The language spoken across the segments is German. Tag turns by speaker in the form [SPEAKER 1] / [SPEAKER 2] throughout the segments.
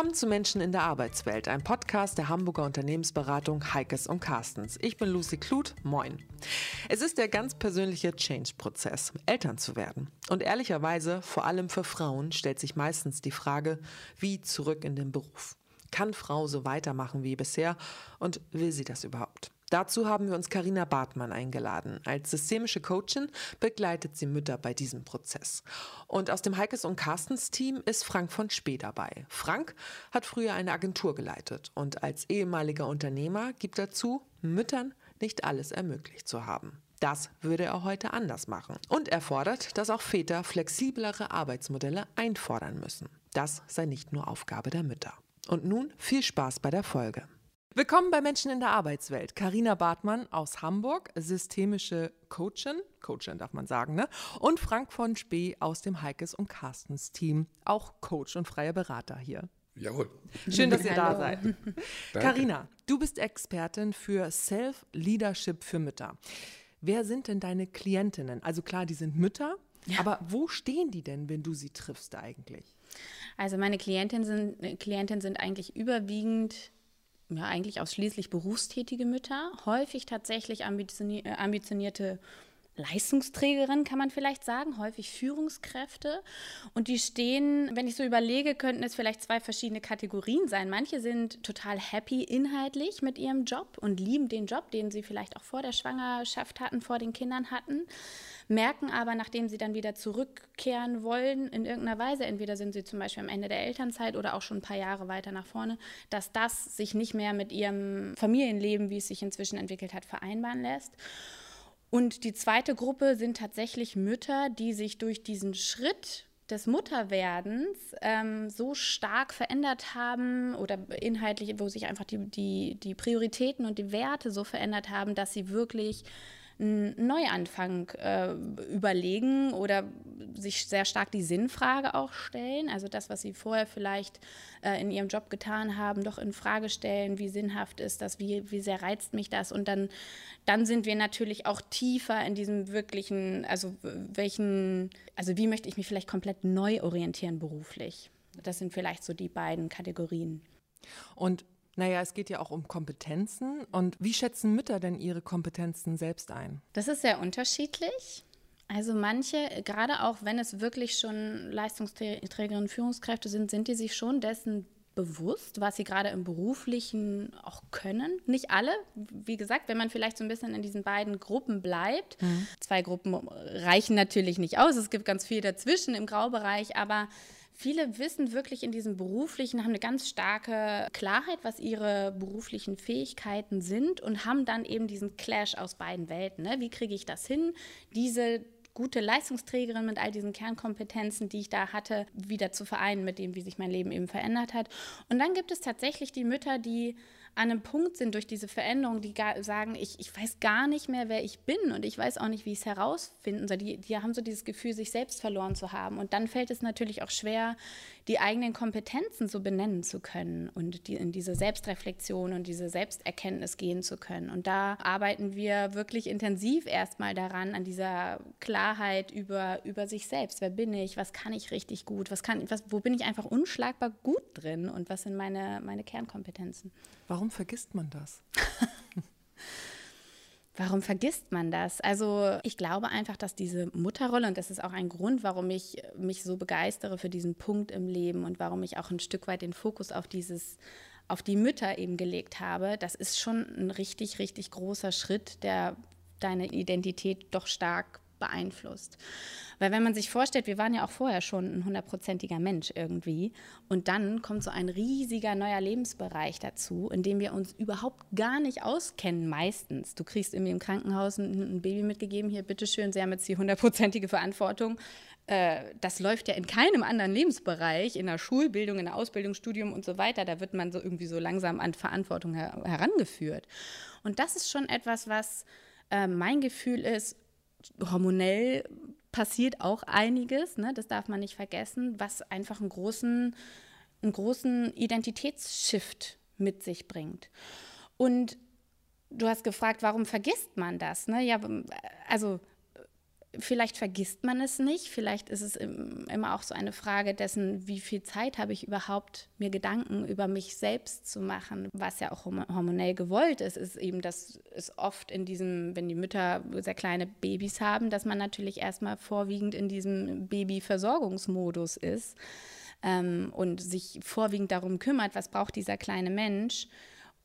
[SPEAKER 1] Willkommen zu Menschen in der Arbeitswelt, ein Podcast der Hamburger Unternehmensberatung Heikes und Carstens. Ich bin Lucy Kluth, moin. Es ist der ganz persönliche Change-Prozess, Eltern zu werden. Und ehrlicherweise, vor allem für Frauen, stellt sich meistens die Frage, wie zurück in den Beruf. Kann Frau so weitermachen wie bisher und will sie das überhaupt? Dazu haben wir uns Karina Bartmann eingeladen. Als systemische Coachin begleitet sie Mütter bei diesem Prozess. Und aus dem Heikes und Carstens Team ist Frank von Spee dabei. Frank hat früher eine Agentur geleitet und als ehemaliger Unternehmer gibt dazu, Müttern nicht alles ermöglicht zu haben. Das würde er heute anders machen. Und er fordert, dass auch Väter flexiblere Arbeitsmodelle einfordern müssen. Das sei nicht nur Aufgabe der Mütter. Und nun viel Spaß bei der Folge. Willkommen bei Menschen in der Arbeitswelt. Karina Bartmann aus Hamburg, systemische Coachin, Coachin darf man sagen, ne? Und Frank von Spee aus dem Heikes und Carstens Team, auch Coach und freier Berater hier.
[SPEAKER 2] Jawohl.
[SPEAKER 1] Schön, dass ihr da seid. Karina, du bist Expertin für Self-Leadership für Mütter. Wer sind denn deine Klientinnen? Also klar, die sind Mütter, ja. aber wo stehen die denn, wenn du sie triffst eigentlich?
[SPEAKER 3] Also meine Klientinnen sind, Klientinnen sind eigentlich überwiegend ja, eigentlich ausschließlich berufstätige Mütter, häufig tatsächlich äh, ambitionierte Leistungsträgerin, kann man vielleicht sagen, häufig Führungskräfte. Und die stehen, wenn ich so überlege, könnten es vielleicht zwei verschiedene Kategorien sein. Manche sind total happy inhaltlich mit ihrem Job und lieben den Job, den sie vielleicht auch vor der Schwangerschaft hatten, vor den Kindern hatten, merken aber, nachdem sie dann wieder zurückkehren wollen, in irgendeiner Weise, entweder sind sie zum Beispiel am Ende der Elternzeit oder auch schon ein paar Jahre weiter nach vorne, dass das sich nicht mehr mit ihrem Familienleben, wie es sich inzwischen entwickelt hat, vereinbaren lässt. Und die zweite Gruppe sind tatsächlich Mütter, die sich durch diesen Schritt des Mutterwerdens ähm, so stark verändert haben oder inhaltlich, wo sich einfach die, die, die Prioritäten und die Werte so verändert haben, dass sie wirklich einen Neuanfang äh, überlegen oder sich sehr stark die Sinnfrage auch stellen. Also das, was sie vorher vielleicht äh, in ihrem Job getan haben, doch in Frage stellen, wie sinnhaft ist das, wie, wie sehr reizt mich das. Und dann, dann sind wir natürlich auch tiefer in diesem wirklichen, also welchen, also wie möchte ich mich vielleicht komplett neu orientieren beruflich. Das sind vielleicht so die beiden Kategorien.
[SPEAKER 1] Und naja, es geht ja auch um Kompetenzen. Und wie schätzen Mütter denn ihre Kompetenzen selbst ein?
[SPEAKER 3] Das ist sehr unterschiedlich. Also manche, gerade auch wenn es wirklich schon Leistungsträgerinnen, Führungskräfte sind, sind die sich schon dessen bewusst, was sie gerade im beruflichen auch können. Nicht alle, wie gesagt, wenn man vielleicht so ein bisschen in diesen beiden Gruppen bleibt. Mhm. Zwei Gruppen reichen natürlich nicht aus. Es gibt ganz viel dazwischen im Graubereich, aber Viele wissen wirklich in diesem beruflichen, haben eine ganz starke Klarheit, was ihre beruflichen Fähigkeiten sind und haben dann eben diesen Clash aus beiden Welten. Ne? Wie kriege ich das hin, diese gute Leistungsträgerin mit all diesen Kernkompetenzen, die ich da hatte, wieder zu vereinen mit dem, wie sich mein Leben eben verändert hat. Und dann gibt es tatsächlich die Mütter, die an einem Punkt sind durch diese Veränderung, die sagen, ich, ich weiß gar nicht mehr, wer ich bin und ich weiß auch nicht, wie ich es herausfinden soll. Die, die haben so dieses Gefühl, sich selbst verloren zu haben. Und dann fällt es natürlich auch schwer, die eigenen Kompetenzen so benennen zu können und die, in diese Selbstreflexion und diese Selbsterkenntnis gehen zu können. Und da arbeiten wir wirklich intensiv erstmal daran, an dieser Klarheit über, über sich selbst. Wer bin ich? Was kann ich richtig gut? Was kann, was, wo bin ich einfach unschlagbar gut drin? Und was sind meine, meine Kernkompetenzen?
[SPEAKER 1] Warum vergisst man das?
[SPEAKER 3] Warum vergisst man das? Also ich glaube einfach, dass diese Mutterrolle, und das ist auch ein Grund, warum ich mich so begeistere für diesen Punkt im Leben und warum ich auch ein Stück weit den Fokus auf dieses, auf die Mütter eben gelegt habe, das ist schon ein richtig, richtig großer Schritt, der deine Identität doch stark beeinflusst. Weil wenn man sich vorstellt, wir waren ja auch vorher schon ein hundertprozentiger Mensch irgendwie und dann kommt so ein riesiger neuer Lebensbereich dazu, in dem wir uns überhaupt gar nicht auskennen meistens. Du kriegst irgendwie im Krankenhaus ein, ein Baby mitgegeben, hier bitteschön, Sie haben jetzt die hundertprozentige Verantwortung. Äh, das läuft ja in keinem anderen Lebensbereich, in der Schulbildung, in der Ausbildung, Studium und so weiter. Da wird man so irgendwie so langsam an Verantwortung her herangeführt. Und das ist schon etwas, was äh, mein Gefühl ist, hormonell passiert auch einiges, ne? das darf man nicht vergessen, was einfach einen großen, einen großen Identitätsshift mit sich bringt. Und du hast gefragt, warum vergisst man das? Ne? Ja, also vielleicht vergisst man es nicht, vielleicht ist es immer auch so eine Frage dessen, wie viel Zeit habe ich überhaupt, mir Gedanken über mich selbst zu machen, was ja auch hormonell gewollt ist, ist eben, dass es oft in diesem, wenn die Mütter sehr kleine Babys haben, dass man natürlich erstmal vorwiegend in diesem Babyversorgungsmodus ist ähm, und sich vorwiegend darum kümmert, was braucht dieser kleine Mensch.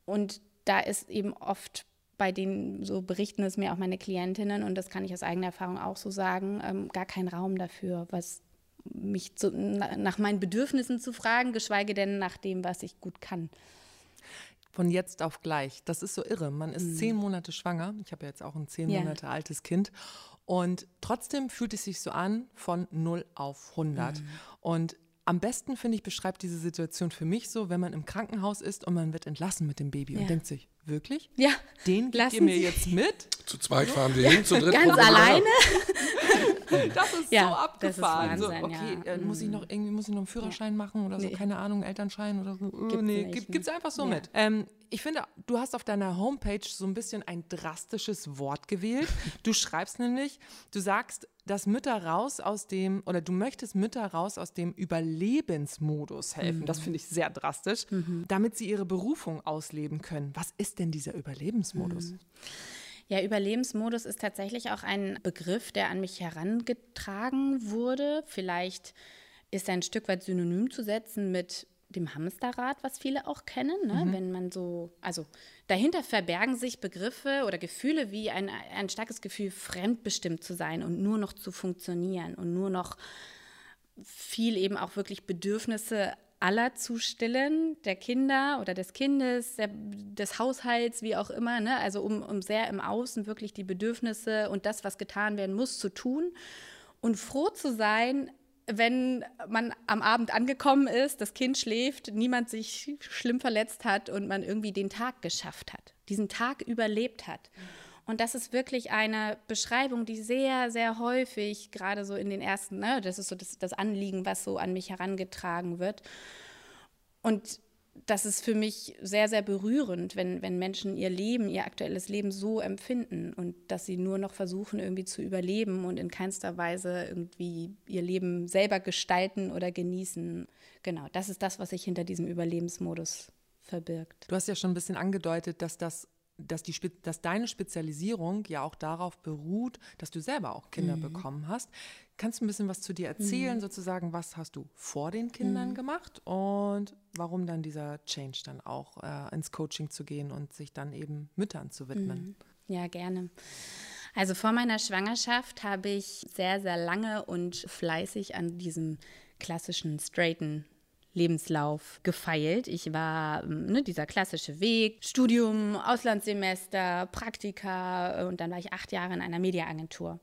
[SPEAKER 3] Und da ist eben oft bei denen, so berichten es mir auch meine Klientinnen und das kann ich aus eigener Erfahrung auch so sagen, ähm, gar kein Raum dafür, was mich zu, nach meinen Bedürfnissen zu fragen, geschweige denn nach dem, was ich gut kann.
[SPEAKER 1] Von jetzt auf gleich. Das ist so irre. Man ist mhm. zehn Monate schwanger. Ich habe ja jetzt auch ein zehn ja. Monate altes Kind. Und trotzdem fühlt es sich so an von 0 auf 100. Mhm. Und am besten, finde ich, beschreibt diese Situation für mich so, wenn man im Krankenhaus ist und man wird entlassen mit dem Baby ja. und denkt sich, wirklich?
[SPEAKER 3] Ja.
[SPEAKER 1] Den gebt ihr mir Sie. jetzt mit?
[SPEAKER 2] Zu zweit fahren wir hin, zu dritt
[SPEAKER 3] Ganz alleine?
[SPEAKER 1] das ist ja, so abgefahren. Ist Wahnsinn, so, okay, ja. äh, muss ich noch irgendwie muss ich noch einen Führerschein ja. machen oder so, nee. keine Ahnung, Elternschein oder so. Gibt's nee, nicht, gibt es einfach so mit. Ähm, ich finde, du hast auf deiner Homepage so ein bisschen ein drastisches Wort gewählt. Du schreibst nämlich, du sagst, dass Mütter raus aus dem, oder du möchtest Mütter raus aus dem Überlebensmodus helfen. Mhm. Das finde ich sehr drastisch, mhm. damit sie ihre Berufung ausleben können. Was ist denn dieser Überlebensmodus? Mhm.
[SPEAKER 3] Ja, Überlebensmodus ist tatsächlich auch ein Begriff, der an mich herangetragen wurde. Vielleicht ist er ein Stück weit synonym zu setzen mit dem Hamsterrad, was viele auch kennen, ne? mhm. wenn man so, also dahinter verbergen sich Begriffe oder Gefühle wie ein, ein starkes Gefühl, fremdbestimmt zu sein und nur noch zu funktionieren und nur noch viel eben auch wirklich Bedürfnisse aller zu stillen, der Kinder oder des Kindes, der, des Haushalts, wie auch immer, ne? also um, um sehr im Außen wirklich die Bedürfnisse und das, was getan werden muss, zu tun und froh zu sein, wenn man am Abend angekommen ist, das Kind schläft, niemand sich schlimm verletzt hat und man irgendwie den Tag geschafft hat, diesen Tag überlebt hat. Und das ist wirklich eine Beschreibung, die sehr, sehr häufig, gerade so in den ersten, ne, das ist so das, das Anliegen, was so an mich herangetragen wird. Und das ist für mich sehr, sehr berührend, wenn, wenn Menschen ihr Leben, ihr aktuelles Leben so empfinden und dass sie nur noch versuchen, irgendwie zu überleben und in keinster Weise irgendwie ihr Leben selber gestalten oder genießen. Genau, das ist das, was sich hinter diesem Überlebensmodus verbirgt.
[SPEAKER 1] Du hast ja schon ein bisschen angedeutet, dass das dass, die, dass deine Spezialisierung ja auch darauf beruht, dass du selber auch Kinder mhm. bekommen hast. Kannst du ein bisschen was zu dir erzählen, mhm. sozusagen, was hast du vor den Kindern mhm. gemacht und warum dann dieser Change dann auch äh, ins Coaching zu gehen und sich dann eben Müttern zu widmen?
[SPEAKER 3] Mhm. Ja, gerne. Also vor meiner Schwangerschaft habe ich sehr, sehr lange und fleißig an diesem klassischen straighten Lebenslauf gefeilt. Ich war ähm, ne, dieser klassische Weg, Studium, Auslandssemester, Praktika äh, und dann war ich acht Jahre in einer Mediaagentur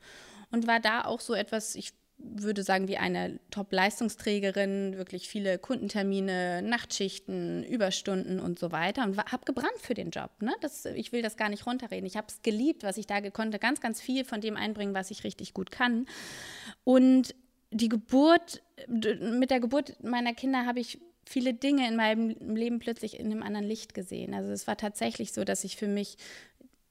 [SPEAKER 3] und war da auch so etwas, ich würde sagen, wie eine Top-Leistungsträgerin, wirklich viele Kundentermine, Nachtschichten, Überstunden und so weiter und habe gebrannt für den Job. Ne? Das, ich will das gar nicht runterreden. Ich habe es geliebt, was ich da konnte, ganz, ganz viel von dem einbringen, was ich richtig gut kann. Und die Geburt, mit der Geburt meiner Kinder habe ich viele Dinge in meinem Leben plötzlich in einem anderen Licht gesehen. Also es war tatsächlich so, dass sich für mich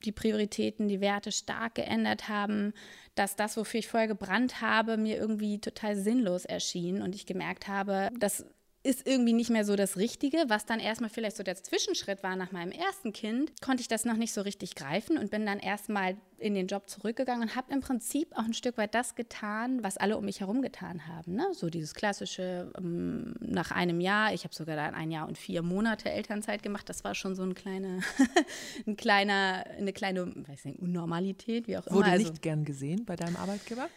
[SPEAKER 3] die Prioritäten, die Werte stark geändert haben, dass das, wofür ich vorher gebrannt habe, mir irgendwie total sinnlos erschien und ich gemerkt habe, dass ist irgendwie nicht mehr so das Richtige. Was dann erstmal vielleicht so der Zwischenschritt war nach meinem ersten Kind, konnte ich das noch nicht so richtig greifen und bin dann erstmal in den Job zurückgegangen und habe im Prinzip auch ein Stück weit das getan, was alle um mich herum getan haben. Ne? So dieses klassische ähm, nach einem Jahr, ich habe sogar dann ein Jahr und vier Monate Elternzeit gemacht. Das war schon so ein, kleine, ein kleiner, eine kleine, weiß nicht, Unnormalität, wie auch
[SPEAKER 1] immer. Wurde also, nicht gern gesehen bei deinem Arbeitgeber?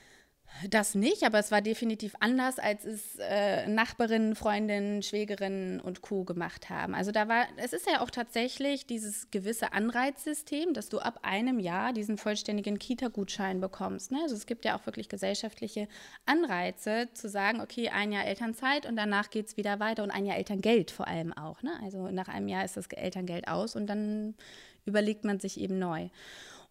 [SPEAKER 3] Das nicht, aber es war definitiv anders, als es äh, Nachbarinnen, Freundinnen, Schwägerinnen und Co. gemacht haben. Also da war, es ist ja auch tatsächlich dieses gewisse Anreizsystem, dass du ab einem Jahr diesen vollständigen Kita-Gutschein bekommst. Ne? Also es gibt ja auch wirklich gesellschaftliche Anreize zu sagen, okay, ein Jahr Elternzeit und danach geht es wieder weiter und ein Jahr Elterngeld vor allem auch. Ne? Also nach einem Jahr ist das Elterngeld aus und dann überlegt man sich eben neu.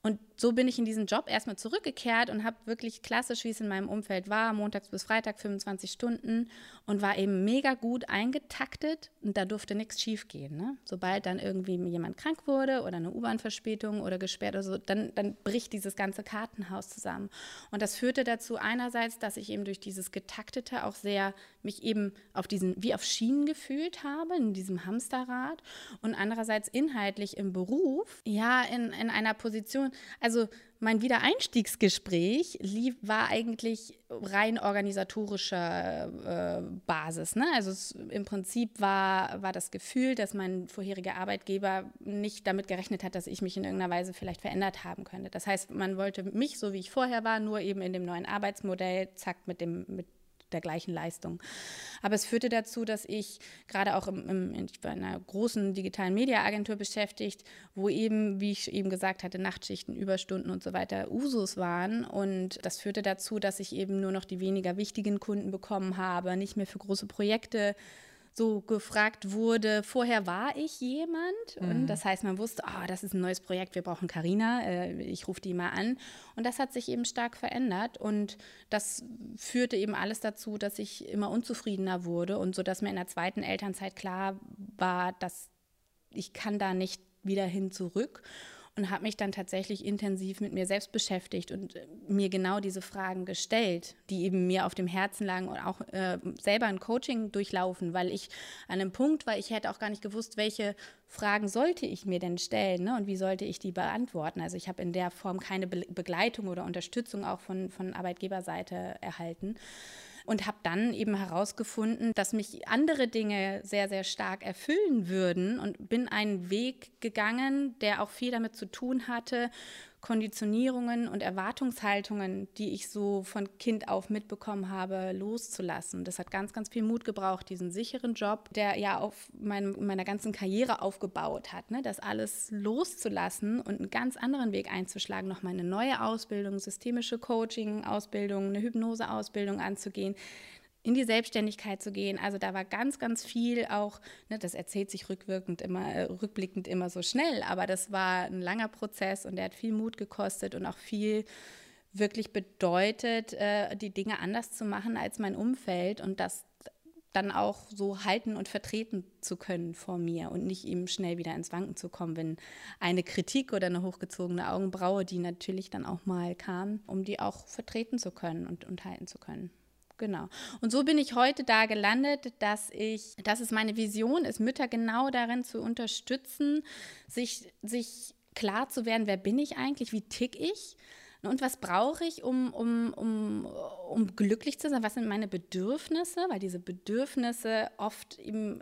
[SPEAKER 3] Und so bin ich in diesen Job erstmal zurückgekehrt und habe wirklich klassisch, wie es in meinem Umfeld war, montags bis Freitag 25 Stunden und war eben mega gut eingetaktet und da durfte nichts schiefgehen. Ne? Sobald dann irgendwie jemand krank wurde oder eine U-Bahn-Verspätung oder gesperrt oder so, dann, dann bricht dieses ganze Kartenhaus zusammen. Und das führte dazu einerseits, dass ich eben durch dieses Getaktete auch sehr mich eben auf diesen, wie auf Schienen gefühlt habe, in diesem Hamsterrad und andererseits inhaltlich im Beruf, ja, in, in einer Position, also mein Wiedereinstiegsgespräch lief, war eigentlich rein organisatorischer äh, Basis. Ne? Also es, im Prinzip war, war das Gefühl, dass mein vorheriger Arbeitgeber nicht damit gerechnet hat, dass ich mich in irgendeiner Weise vielleicht verändert haben könnte. Das heißt, man wollte mich, so wie ich vorher war, nur eben in dem neuen Arbeitsmodell, zack, mit dem, mit der gleichen Leistung. Aber es führte dazu, dass ich gerade auch im, im, ich war in einer großen digitalen Mediaagentur beschäftigt, wo eben, wie ich eben gesagt hatte, Nachtschichten, Überstunden und so weiter Usus waren. Und das führte dazu, dass ich eben nur noch die weniger wichtigen Kunden bekommen habe, nicht mehr für große Projekte so gefragt wurde, vorher war ich jemand. Mhm. und das heißt, man wusste, oh, das ist ein neues Projekt, wir brauchen Karina, äh, ich rufe die mal an. Und das hat sich eben stark verändert. Und das führte eben alles dazu, dass ich immer unzufriedener wurde und so, dass mir in der zweiten Elternzeit klar war, dass ich kann da nicht wieder hin zurück und habe mich dann tatsächlich intensiv mit mir selbst beschäftigt und äh, mir genau diese Fragen gestellt, die eben mir auf dem Herzen lagen und auch äh, selber ein Coaching durchlaufen, weil ich an einem Punkt war, ich hätte auch gar nicht gewusst, welche Fragen sollte ich mir denn stellen ne? und wie sollte ich die beantworten. Also ich habe in der Form keine Be Begleitung oder Unterstützung auch von, von Arbeitgeberseite erhalten und habe dann eben herausgefunden, dass mich andere Dinge sehr, sehr stark erfüllen würden und bin einen Weg gegangen, der auch viel damit zu tun hatte, Konditionierungen und Erwartungshaltungen, die ich so von Kind auf mitbekommen habe, loszulassen. Das hat ganz, ganz viel Mut gebraucht, diesen sicheren Job, der ja auf mein, meiner ganzen Karriere aufgebaut hat, ne? das alles loszulassen und einen ganz anderen Weg einzuschlagen, nochmal eine neue Ausbildung, systemische Coaching-Ausbildung, eine Hypnose-Ausbildung anzugehen in die Selbstständigkeit zu gehen. Also da war ganz, ganz viel auch, ne, das erzählt sich rückwirkend immer, äh, rückblickend immer so schnell, aber das war ein langer Prozess und der hat viel Mut gekostet und auch viel wirklich bedeutet, äh, die Dinge anders zu machen als mein Umfeld und das dann auch so halten und vertreten zu können vor mir und nicht eben schnell wieder ins Wanken zu kommen, wenn eine Kritik oder eine hochgezogene Augenbraue, die natürlich dann auch mal kam, um die auch vertreten zu können und, und halten zu können. Genau. Und so bin ich heute da gelandet, dass ich, dass es meine Vision ist, Mütter genau darin zu unterstützen, sich, sich klar zu werden, wer bin ich eigentlich, wie tick ich und was brauche ich, um, um, um, um glücklich zu sein? Was sind meine Bedürfnisse? Weil diese Bedürfnisse oft eben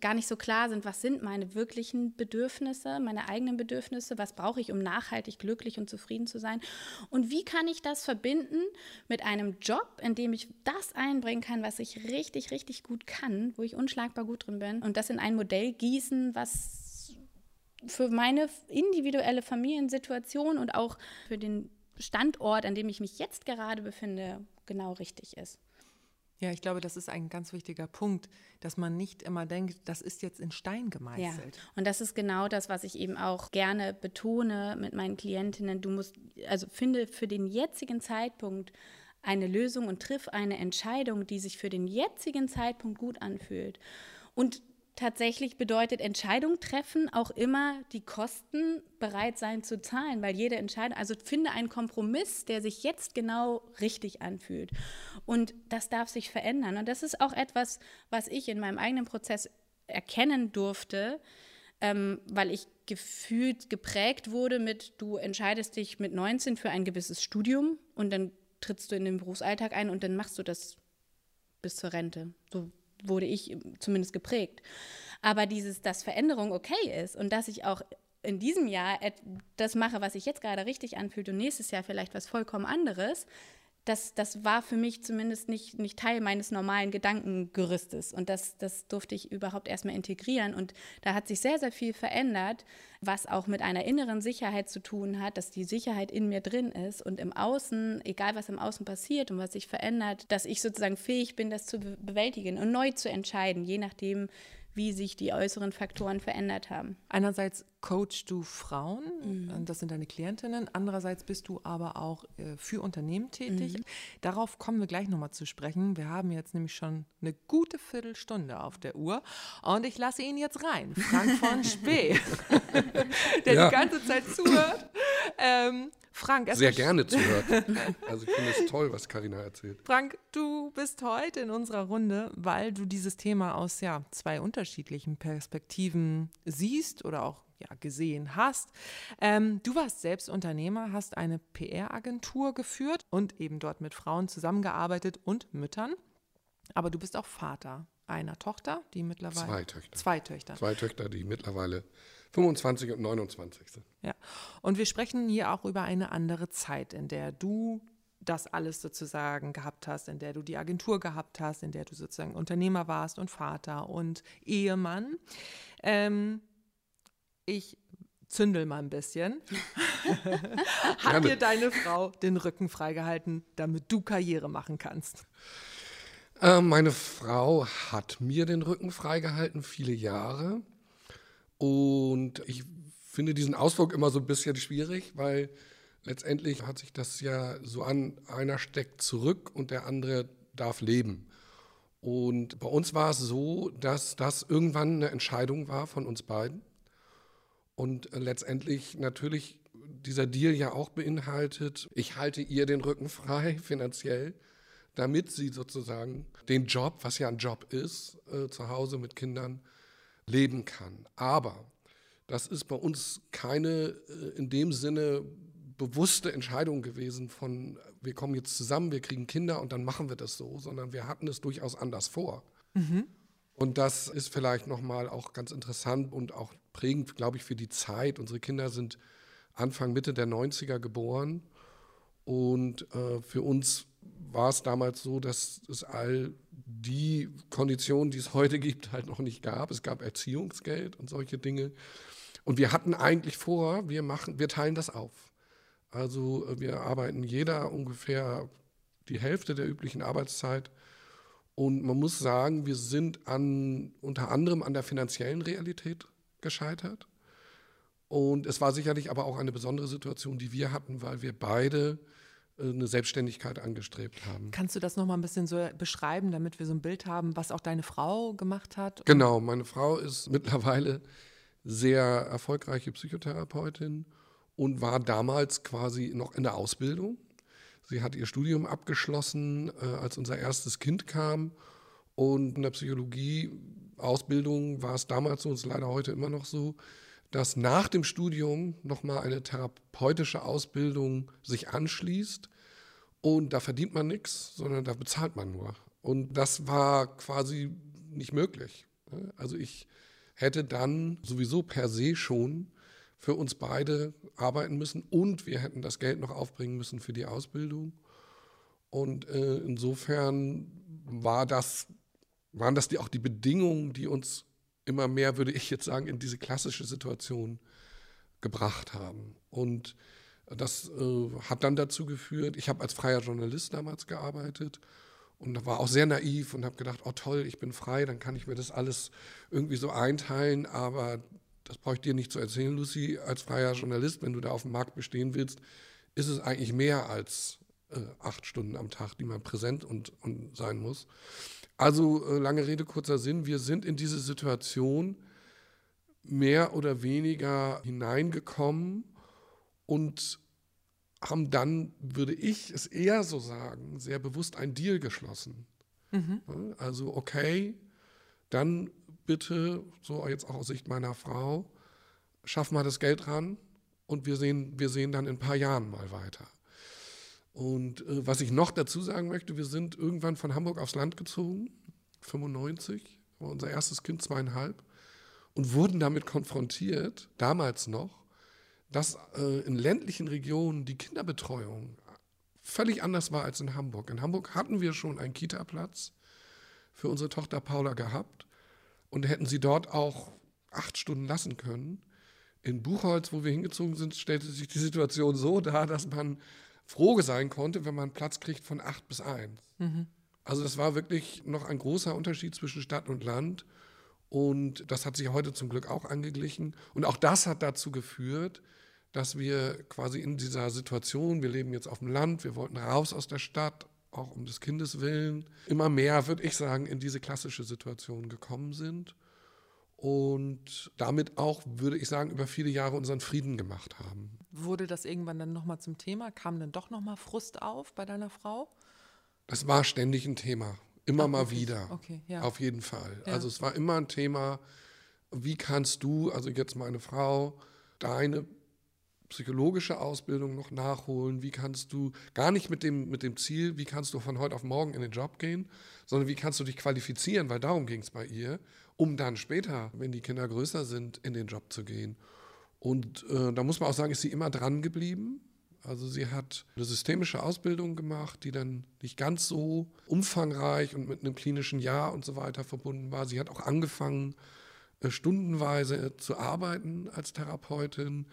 [SPEAKER 3] gar nicht so klar sind. Was sind meine wirklichen Bedürfnisse, meine eigenen Bedürfnisse? Was brauche ich, um nachhaltig glücklich und zufrieden zu sein? Und wie kann ich das verbinden mit einem Job, in dem ich das einbringen kann, was ich richtig, richtig gut kann, wo ich unschlagbar gut drin bin und das in ein Modell gießen, was für meine individuelle Familiensituation und auch für den Standort, an dem ich mich jetzt gerade befinde, genau richtig ist.
[SPEAKER 1] Ja, ich glaube, das ist ein ganz wichtiger Punkt, dass man nicht immer denkt, das ist jetzt in Stein gemeißelt.
[SPEAKER 3] Ja. Und das ist genau das, was ich eben auch gerne betone mit meinen Klientinnen. Du musst, also finde für den jetzigen Zeitpunkt eine Lösung und triff eine Entscheidung, die sich für den jetzigen Zeitpunkt gut anfühlt. Und tatsächlich bedeutet Entscheidung treffen auch immer die Kosten bereit sein zu zahlen, weil jede Entscheidung, also finde einen Kompromiss, der sich jetzt genau richtig anfühlt. Und das darf sich verändern. Und das ist auch etwas, was ich in meinem eigenen Prozess erkennen durfte, ähm, weil ich gefühlt geprägt wurde mit, du entscheidest dich mit 19 für ein gewisses Studium und dann trittst du in den Berufsalltag ein und dann machst du das bis zur Rente. So wurde ich zumindest geprägt. Aber dieses, dass Veränderung okay ist und dass ich auch in diesem Jahr das mache, was sich jetzt gerade richtig anfühlt und nächstes Jahr vielleicht was vollkommen anderes, das, das war für mich zumindest nicht, nicht Teil meines normalen Gedankengerüstes. Und das, das durfte ich überhaupt erstmal integrieren. Und da hat sich sehr, sehr viel verändert, was auch mit einer inneren Sicherheit zu tun hat, dass die Sicherheit in mir drin ist und im Außen, egal was im Außen passiert und was sich verändert, dass ich sozusagen fähig bin, das zu bewältigen und neu zu entscheiden, je nachdem, wie sich die äußeren Faktoren verändert haben.
[SPEAKER 1] Einerseits coachst du Frauen, mhm. das sind deine Klientinnen, andererseits bist du aber auch äh, für Unternehmen tätig. Mhm. Darauf kommen wir gleich nochmal zu sprechen. Wir haben jetzt nämlich schon eine gute Viertelstunde auf der Uhr und ich lasse ihn jetzt rein, Frank von Spee, der ja. die ganze Zeit zuhört. Ähm, Frank,
[SPEAKER 2] sehr gerne zuhört. Also ich finde es toll, was Karina erzählt.
[SPEAKER 1] Frank, du bist heute in unserer Runde, weil du dieses Thema aus ja, zwei unterschiedlichen Perspektiven siehst oder auch ja, gesehen hast. Ähm, du warst selbst Unternehmer, hast eine PR-Agentur geführt und eben dort mit Frauen zusammengearbeitet und Müttern. Aber du bist auch Vater einer Tochter, die mittlerweile.
[SPEAKER 2] Zwei Töchter.
[SPEAKER 1] Zwei Töchter.
[SPEAKER 2] Zwei Töchter, die mittlerweile 25 und 29 sind.
[SPEAKER 1] Ja. Und wir sprechen hier auch über eine andere Zeit, in der du das alles sozusagen gehabt hast, in der du die Agentur gehabt hast, in der du sozusagen Unternehmer warst und Vater und Ehemann. Ähm, ich zündel mal ein bisschen. Hat dir deine Frau den Rücken freigehalten, damit du Karriere machen kannst?
[SPEAKER 2] Äh, meine Frau hat mir den Rücken freigehalten, viele Jahre. Und ich finde diesen Ausdruck immer so ein bisschen schwierig, weil letztendlich hat sich das ja so an, einer steckt zurück und der andere darf leben. Und bei uns war es so, dass das irgendwann eine Entscheidung war von uns beiden. Und letztendlich natürlich dieser Deal ja auch beinhaltet, ich halte ihr den Rücken frei finanziell, damit sie sozusagen den Job, was ja ein Job ist, äh, zu Hause mit Kindern, leben kann. Aber das ist bei uns keine äh, in dem Sinne bewusste Entscheidung gewesen von, wir kommen jetzt zusammen, wir kriegen Kinder und dann machen wir das so, sondern wir hatten es durchaus anders vor. Mhm. Und das ist vielleicht nochmal auch ganz interessant und auch prägend, glaube ich, für die Zeit. Unsere Kinder sind Anfang, Mitte der 90er geboren und äh, für uns war es damals so, dass es all die Konditionen, die es heute gibt, halt noch nicht gab. Es gab Erziehungsgeld und solche Dinge. Und wir hatten eigentlich vor, wir machen, wir teilen das auf. Also äh, wir arbeiten jeder ungefähr die Hälfte der üblichen Arbeitszeit. Und man muss sagen, wir sind an, unter anderem an der finanziellen Realität gescheitert. Und es war sicherlich aber auch eine besondere Situation, die wir hatten, weil wir beide eine Selbstständigkeit angestrebt haben.
[SPEAKER 1] Kannst du das noch mal ein bisschen so beschreiben, damit wir so ein Bild haben, was auch deine Frau gemacht hat?
[SPEAKER 2] Genau, meine Frau ist mittlerweile sehr erfolgreiche Psychotherapeutin und war damals quasi noch in der Ausbildung. Sie hat ihr Studium abgeschlossen, äh, als unser erstes Kind kam. Und in der Psychologie-Ausbildung war es damals so, und ist leider heute immer noch so, dass nach dem Studium nochmal eine therapeutische Ausbildung sich anschließt. Und da verdient man nichts, sondern da bezahlt man nur. Und das war quasi nicht möglich. Also ich hätte dann sowieso per se schon für uns beide arbeiten müssen und wir hätten das Geld noch aufbringen müssen für die Ausbildung. Und äh, insofern war das, waren das die, auch die Bedingungen, die uns immer mehr, würde ich jetzt sagen, in diese klassische Situation gebracht haben. Und das äh, hat dann dazu geführt, ich habe als freier Journalist damals gearbeitet und war auch sehr naiv und habe gedacht, oh toll, ich bin frei, dann kann ich mir das alles irgendwie so einteilen, aber das brauche ich dir nicht zu erzählen, Lucy, als freier Journalist, wenn du da auf dem Markt bestehen willst, ist es eigentlich mehr als äh, acht Stunden am Tag, die man präsent und, und sein muss. Also äh, lange Rede, kurzer Sinn, wir sind in diese Situation mehr oder weniger hineingekommen und haben dann, würde ich es eher so sagen, sehr bewusst einen Deal geschlossen. Mhm. Also okay, dann bitte, so jetzt auch aus Sicht meiner Frau, schaff mal das Geld ran und wir sehen, wir sehen dann in ein paar Jahren mal weiter. Und äh, was ich noch dazu sagen möchte, wir sind irgendwann von Hamburg aufs Land gezogen, 95, war unser erstes Kind zweieinhalb, und wurden damit konfrontiert, damals noch, dass äh, in ländlichen Regionen die Kinderbetreuung völlig anders war als in Hamburg. In Hamburg hatten wir schon einen Kita-Platz für unsere Tochter Paula gehabt und hätten sie dort auch acht Stunden lassen können. In Buchholz, wo wir hingezogen sind, stellte sich die Situation so dar, dass man froh sein konnte, wenn man Platz kriegt von acht bis eins. Mhm. Also das war wirklich noch ein großer Unterschied zwischen Stadt und Land. Und das hat sich heute zum Glück auch angeglichen. Und auch das hat dazu geführt, dass wir quasi in dieser Situation, wir leben jetzt auf dem Land, wir wollten raus aus der Stadt, auch um des Kindes willen, immer mehr, würde ich sagen, in diese klassische Situation gekommen sind und damit auch, würde ich sagen, über viele Jahre unseren Frieden gemacht haben.
[SPEAKER 1] Wurde das irgendwann dann nochmal zum Thema? Kam dann doch nochmal Frust auf bei deiner Frau?
[SPEAKER 2] Das war ständig ein Thema, immer Ach, mal
[SPEAKER 1] wirklich?
[SPEAKER 2] wieder.
[SPEAKER 1] Okay, ja.
[SPEAKER 2] Auf jeden Fall.
[SPEAKER 1] Ja.
[SPEAKER 2] Also es war immer ein Thema, wie kannst du, also jetzt meine Frau, deine psychologische Ausbildung noch nachholen? Wie kannst du, gar nicht mit dem, mit dem Ziel, wie kannst du von heute auf morgen in den Job gehen, sondern wie kannst du dich qualifizieren, weil darum ging es bei ihr, um dann später, wenn die Kinder größer sind, in den Job zu gehen. Und äh, da muss man auch sagen, ist sie immer dran geblieben. Also sie hat eine systemische Ausbildung gemacht, die dann nicht ganz so umfangreich und mit einem klinischen Jahr und so weiter verbunden war. Sie hat auch angefangen, äh, stundenweise zu arbeiten als Therapeutin.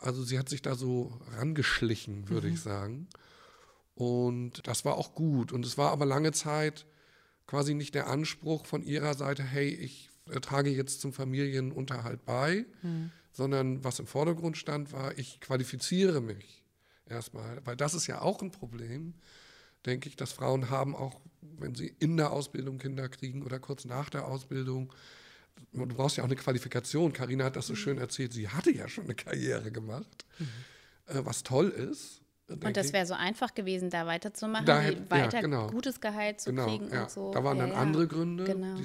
[SPEAKER 2] Also sie hat sich da so rangeschlichen, würde mhm. ich sagen. Und das war auch gut. Und es war aber lange Zeit quasi nicht der Anspruch von ihrer Seite, hey, ich trage jetzt zum Familienunterhalt bei, mhm. Sondern was im Vordergrund stand, war, ich qualifiziere mich erstmal. Weil das ist ja auch ein Problem, denke ich, dass Frauen haben, auch wenn sie in der Ausbildung Kinder kriegen oder kurz nach der Ausbildung, du brauchst ja auch eine Qualifikation. Karina hat das so schön erzählt. Sie hatte ja schon eine Karriere gemacht, mhm. was toll ist.
[SPEAKER 3] Und das wäre so einfach gewesen, da weiterzumachen,
[SPEAKER 2] da
[SPEAKER 3] hätte, weiter ja, genau. gutes Gehalt zu genau, kriegen
[SPEAKER 2] ja.
[SPEAKER 3] und so.
[SPEAKER 2] Da waren
[SPEAKER 3] ja,
[SPEAKER 2] dann andere Gründe. Genau.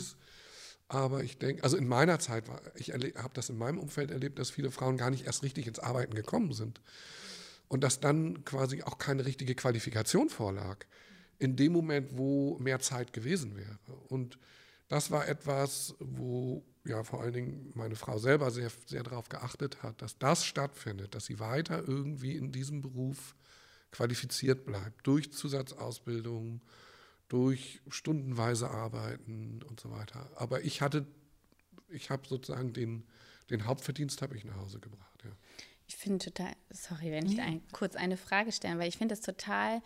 [SPEAKER 2] Aber ich denke, also in meiner Zeit war, ich habe das in meinem Umfeld erlebt, dass viele Frauen gar nicht erst richtig ins Arbeiten gekommen sind. Und dass dann quasi auch keine richtige Qualifikation vorlag. In dem Moment, wo mehr Zeit gewesen wäre. Und das war etwas, wo ja vor allen Dingen meine Frau selber sehr, sehr darauf geachtet hat, dass das stattfindet, dass sie weiter irgendwie in diesem Beruf qualifiziert bleibt, durch Zusatzausbildung, durch stundenweise Arbeiten und so weiter. Aber ich hatte, ich habe sozusagen den, den Hauptverdienst habe ich nach Hause gebracht. Ja.
[SPEAKER 3] Ich finde total, sorry, wenn ich ja. ein, kurz eine Frage stellen, weil ich finde es total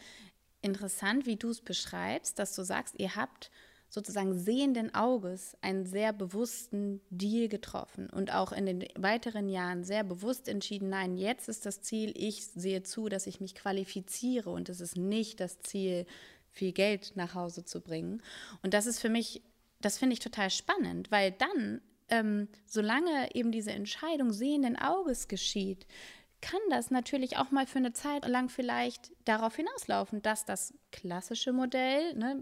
[SPEAKER 3] interessant, wie du es beschreibst, dass du sagst, ihr habt sozusagen sehenden Auges einen sehr bewussten Deal getroffen und auch in den weiteren Jahren sehr bewusst entschieden, nein, jetzt ist das Ziel, ich sehe zu, dass ich mich qualifiziere und es ist nicht das Ziel, viel Geld nach Hause zu bringen. Und das ist für mich, das finde ich total spannend, weil dann, ähm, solange eben diese Entscheidung sehenden Auges geschieht, kann das natürlich auch mal für eine Zeit lang vielleicht darauf hinauslaufen, dass das klassische Modell, ne,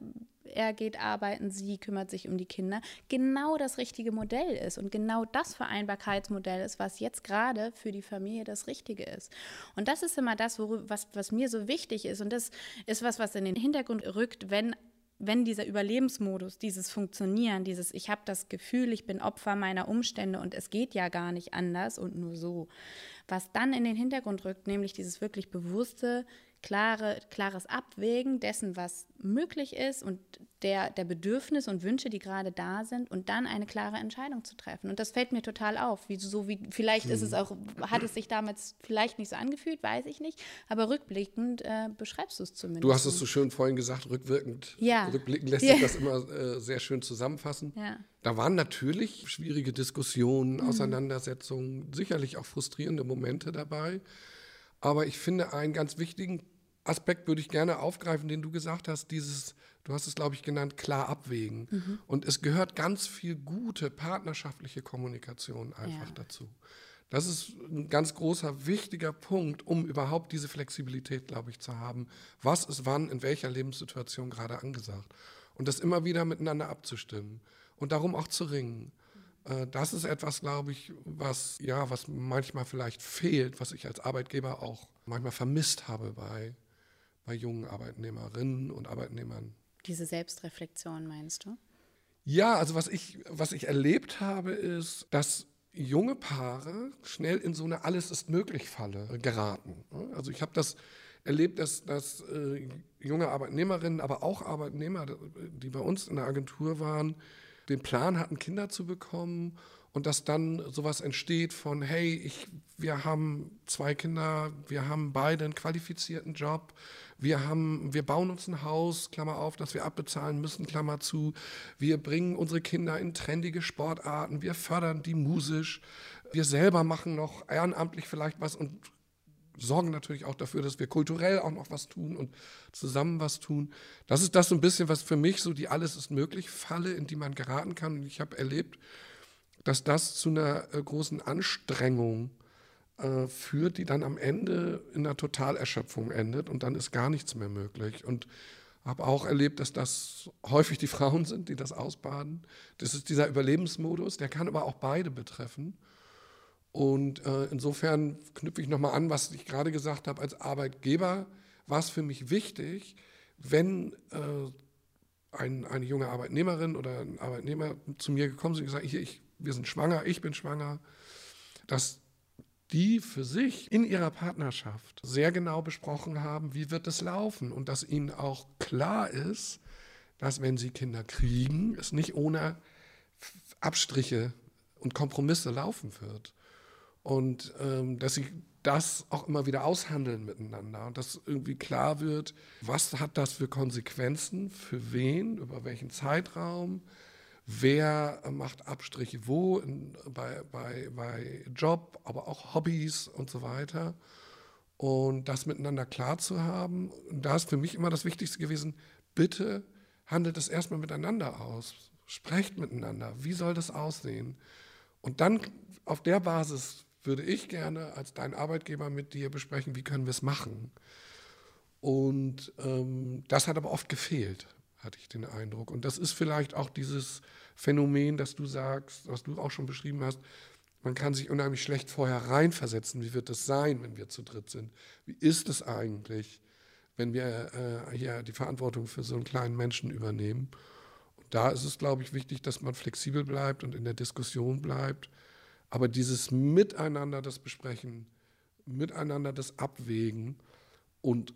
[SPEAKER 3] er geht arbeiten, sie kümmert sich um die Kinder, genau das richtige Modell ist und genau das Vereinbarkeitsmodell ist, was jetzt gerade für die Familie das Richtige ist. Und das ist immer das, worüber, was, was mir so wichtig ist. Und das ist was, was in den Hintergrund rückt, wenn wenn dieser Überlebensmodus, dieses Funktionieren, dieses Ich habe das Gefühl, ich bin Opfer meiner Umstände und es geht ja gar nicht anders und nur so, was dann in den Hintergrund rückt, nämlich dieses wirklich bewusste, klare, klares Abwägen dessen, was möglich ist und der, der Bedürfnisse und Wünsche, die gerade da sind und dann eine klare Entscheidung zu treffen. Und das fällt mir total auf. Wie, so wie, vielleicht ist es auch, hat es sich damals vielleicht nicht so angefühlt, weiß ich nicht, aber rückblickend äh, beschreibst du es zumindest.
[SPEAKER 2] Du hast es so schön vorhin gesagt, rückwirkend.
[SPEAKER 3] Ja.
[SPEAKER 2] Rückblickend lässt ja. sich das immer äh, sehr schön zusammenfassen.
[SPEAKER 3] Ja.
[SPEAKER 2] Da waren natürlich schwierige Diskussionen, mhm. Auseinandersetzungen, sicherlich auch frustrierende Momente dabei. Aber ich finde, einen ganz wichtigen Aspekt würde ich gerne aufgreifen, den du gesagt hast, dieses, du hast es, glaube ich, genannt, klar abwägen. Mhm. Und es gehört ganz viel gute partnerschaftliche Kommunikation einfach ja. dazu. Das ist ein ganz großer, wichtiger Punkt, um überhaupt diese Flexibilität, glaube ich, zu haben. Was ist wann, in welcher Lebenssituation gerade angesagt? Und das immer wieder miteinander abzustimmen und darum auch zu ringen. Äh, das ist etwas, glaube ich, was, ja, was manchmal vielleicht fehlt, was ich als Arbeitgeber auch manchmal vermisst habe bei, bei jungen Arbeitnehmerinnen und Arbeitnehmern.
[SPEAKER 3] Diese Selbstreflexion meinst du?
[SPEAKER 2] Ja, also was ich, was ich erlebt habe, ist, dass junge Paare schnell in so eine Alles ist möglich Falle geraten. Also ich habe das erlebt, dass, dass äh, junge Arbeitnehmerinnen, aber auch Arbeitnehmer, die bei uns in der Agentur waren, den Plan hatten, Kinder zu bekommen und dass dann sowas entsteht von, hey, ich, wir haben zwei Kinder, wir haben beide einen qualifizierten Job, wir, haben, wir bauen uns ein Haus, Klammer auf, das wir abbezahlen müssen, Klammer zu, wir bringen unsere Kinder in trendige Sportarten, wir fördern die musisch, wir selber machen noch ehrenamtlich vielleicht was und sorgen natürlich auch dafür, dass wir kulturell auch noch was tun und zusammen was tun. Das ist das so ein bisschen, was für mich so die Alles ist möglich Falle, in die man geraten kann. Und ich habe erlebt, dass das zu einer äh, großen Anstrengung äh, führt, die dann am Ende in einer Totalerschöpfung endet und dann ist gar nichts mehr möglich. Und habe auch erlebt, dass das häufig die Frauen sind, die das ausbaden. Das ist dieser Überlebensmodus, der kann aber auch beide betreffen. Und äh, insofern knüpfe ich nochmal an, was ich gerade gesagt habe, als Arbeitgeber war es für mich wichtig, wenn äh, ein, eine junge Arbeitnehmerin oder ein Arbeitnehmer zu mir gekommen sind und gesagt, hier, ich wir sind schwanger, ich bin schwanger, dass die für sich in ihrer Partnerschaft sehr genau besprochen haben, wie wird es laufen und dass ihnen auch klar ist, dass wenn sie Kinder kriegen, es nicht ohne Abstriche und Kompromisse laufen wird. Und ähm, dass sie das auch immer wieder aushandeln miteinander und dass irgendwie klar wird, was hat das für Konsequenzen, für wen, über welchen Zeitraum, wer macht Abstriche wo, in, bei, bei, bei Job, aber auch Hobbys und so weiter. Und das miteinander klar zu haben, und da ist für mich immer das Wichtigste gewesen, bitte handelt es erstmal miteinander aus, sprecht miteinander, wie soll das aussehen? Und dann auf der Basis würde ich gerne als dein Arbeitgeber mit dir besprechen, wie können wir es machen. Und ähm, das hat aber oft gefehlt hatte ich den Eindruck. Und das ist vielleicht auch dieses Phänomen, das du sagst, was du auch schon beschrieben hast. Man kann sich unheimlich schlecht vorher reinversetzen. Wie wird es sein, wenn wir zu dritt sind? Wie ist es eigentlich, wenn wir äh, hier die Verantwortung für so einen kleinen Menschen übernehmen? Und da ist es, glaube ich, wichtig, dass man flexibel bleibt und in der Diskussion bleibt. Aber dieses Miteinander das Besprechen, miteinander das Abwägen und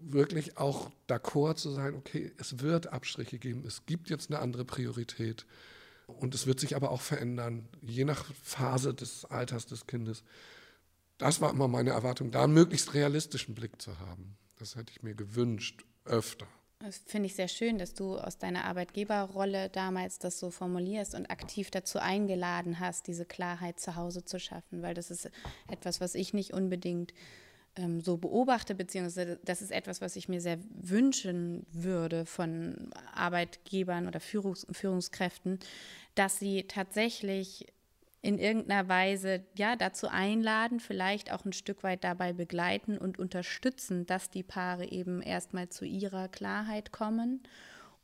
[SPEAKER 2] wirklich auch d'accord zu sein, okay, es wird Abstriche geben, es gibt jetzt eine andere Priorität und es wird sich aber auch verändern, je nach Phase des Alters des Kindes. Das war immer meine Erwartung, da einen möglichst realistischen Blick zu haben. Das hätte ich mir gewünscht, öfter.
[SPEAKER 3] Das finde ich sehr schön, dass du aus deiner Arbeitgeberrolle damals das so formulierst und aktiv dazu eingeladen hast, diese Klarheit zu Hause zu schaffen, weil das ist etwas, was ich nicht unbedingt ähm, so beobachte, beziehungsweise das ist etwas, was ich mir sehr wünschen würde von Arbeitgebern oder Führungs Führungskräften, dass sie tatsächlich in irgendeiner Weise ja dazu einladen, vielleicht auch ein Stück weit dabei begleiten und unterstützen, dass die Paare eben erstmal zu ihrer Klarheit kommen,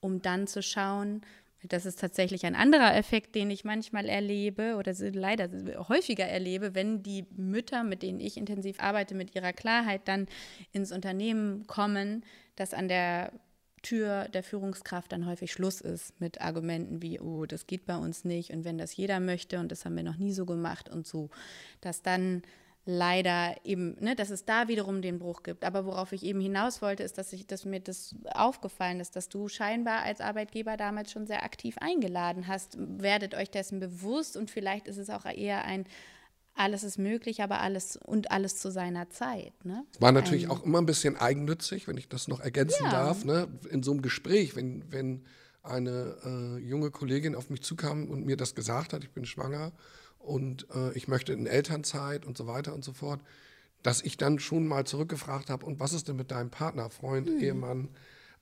[SPEAKER 3] um dann zu schauen, das ist tatsächlich ein anderer Effekt, den ich manchmal erlebe oder leider häufiger erlebe, wenn die Mütter, mit denen ich intensiv arbeite, mit ihrer Klarheit dann ins Unternehmen kommen, dass an der Tür der Führungskraft dann häufig Schluss ist mit Argumenten wie, oh, das geht bei uns nicht und wenn das jeder möchte und das haben wir noch nie so gemacht und so, dass dann leider eben, ne, dass es da wiederum den Bruch gibt. Aber worauf ich eben hinaus wollte, ist, dass, ich, dass mir das aufgefallen ist, dass du scheinbar als Arbeitgeber damals schon sehr aktiv eingeladen hast. Werdet euch dessen bewusst und vielleicht ist es auch eher ein alles ist möglich, aber alles und alles zu seiner Zeit. Ne?
[SPEAKER 2] War natürlich ähm, auch immer ein bisschen eigennützig, wenn ich das noch ergänzen ja. darf, ne? in so einem Gespräch, wenn, wenn eine äh, junge Kollegin auf mich zukam und mir das gesagt hat, ich bin schwanger und äh, ich möchte in Elternzeit und so weiter und so fort, dass ich dann schon mal zurückgefragt habe, und was ist denn mit deinem Partner, Freund, mhm. Ehemann?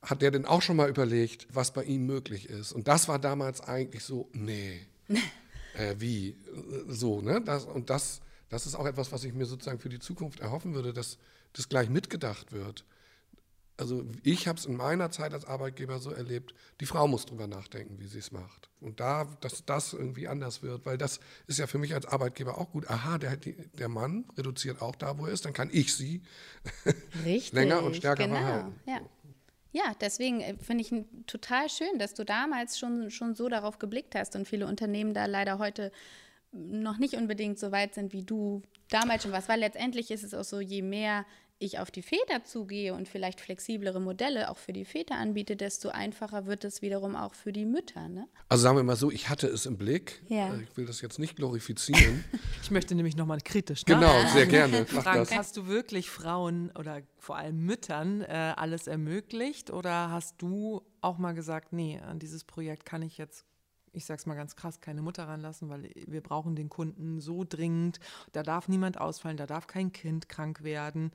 [SPEAKER 2] Hat der denn auch schon mal überlegt, was bei ihm möglich ist? Und das war damals eigentlich so, nee. äh, wie? So, ne? Das, und das, das ist auch etwas, was ich mir sozusagen für die Zukunft erhoffen würde, dass das gleich mitgedacht wird also ich habe es in meiner Zeit als Arbeitgeber so erlebt, die Frau muss drüber nachdenken, wie sie es macht. Und da, dass das irgendwie anders wird, weil das ist ja für mich als Arbeitgeber auch gut. Aha, der, der Mann reduziert auch da, wo er ist, dann kann ich sie länger und stärker genau, behalten.
[SPEAKER 3] Ja. Ja, deswegen äh, finde ich total schön, dass du damals schon, schon so darauf geblickt hast und viele Unternehmen da leider heute noch nicht unbedingt so weit sind wie du damals schon warst, weil letztendlich ist es auch so, je mehr ich auf die Väter zugehe und vielleicht flexiblere Modelle auch für die Väter anbiete, desto einfacher wird es wiederum auch für die Mütter. Ne?
[SPEAKER 2] Also sagen wir mal so, ich hatte es im Blick.
[SPEAKER 3] Ja.
[SPEAKER 2] Äh, Ich will das jetzt nicht glorifizieren.
[SPEAKER 1] Ich möchte nämlich nochmal kritisch. Ne?
[SPEAKER 2] genau, sehr gerne.
[SPEAKER 1] Frank,
[SPEAKER 2] das.
[SPEAKER 1] hast du wirklich Frauen oder vor allem Müttern äh, alles ermöglicht oder hast du auch mal gesagt, nee, an dieses Projekt kann ich jetzt, ich sag's mal ganz krass, keine Mutter ranlassen, weil wir brauchen den Kunden so dringend, da darf niemand ausfallen, da darf kein Kind krank werden.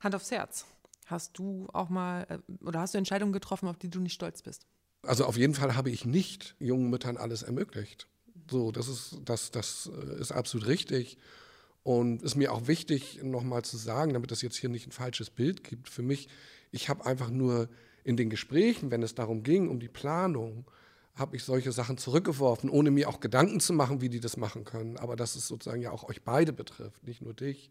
[SPEAKER 1] Hand aufs Herz. Hast du auch mal äh, oder hast du Entscheidungen getroffen, auf die du nicht stolz bist?
[SPEAKER 2] Also auf jeden Fall habe ich nicht jungen Müttern alles ermöglicht. So, das ist, das, das äh, ist absolut richtig. Und ist mir auch wichtig, nochmal zu sagen, damit das jetzt hier nicht ein falsches Bild gibt. Für mich, ich habe einfach nur in den Gesprächen, wenn es darum ging, um die Planung, habe ich solche Sachen zurückgeworfen, ohne mir auch Gedanken zu machen, wie die das machen können. Aber dass es sozusagen ja auch euch beide betrifft, nicht nur dich.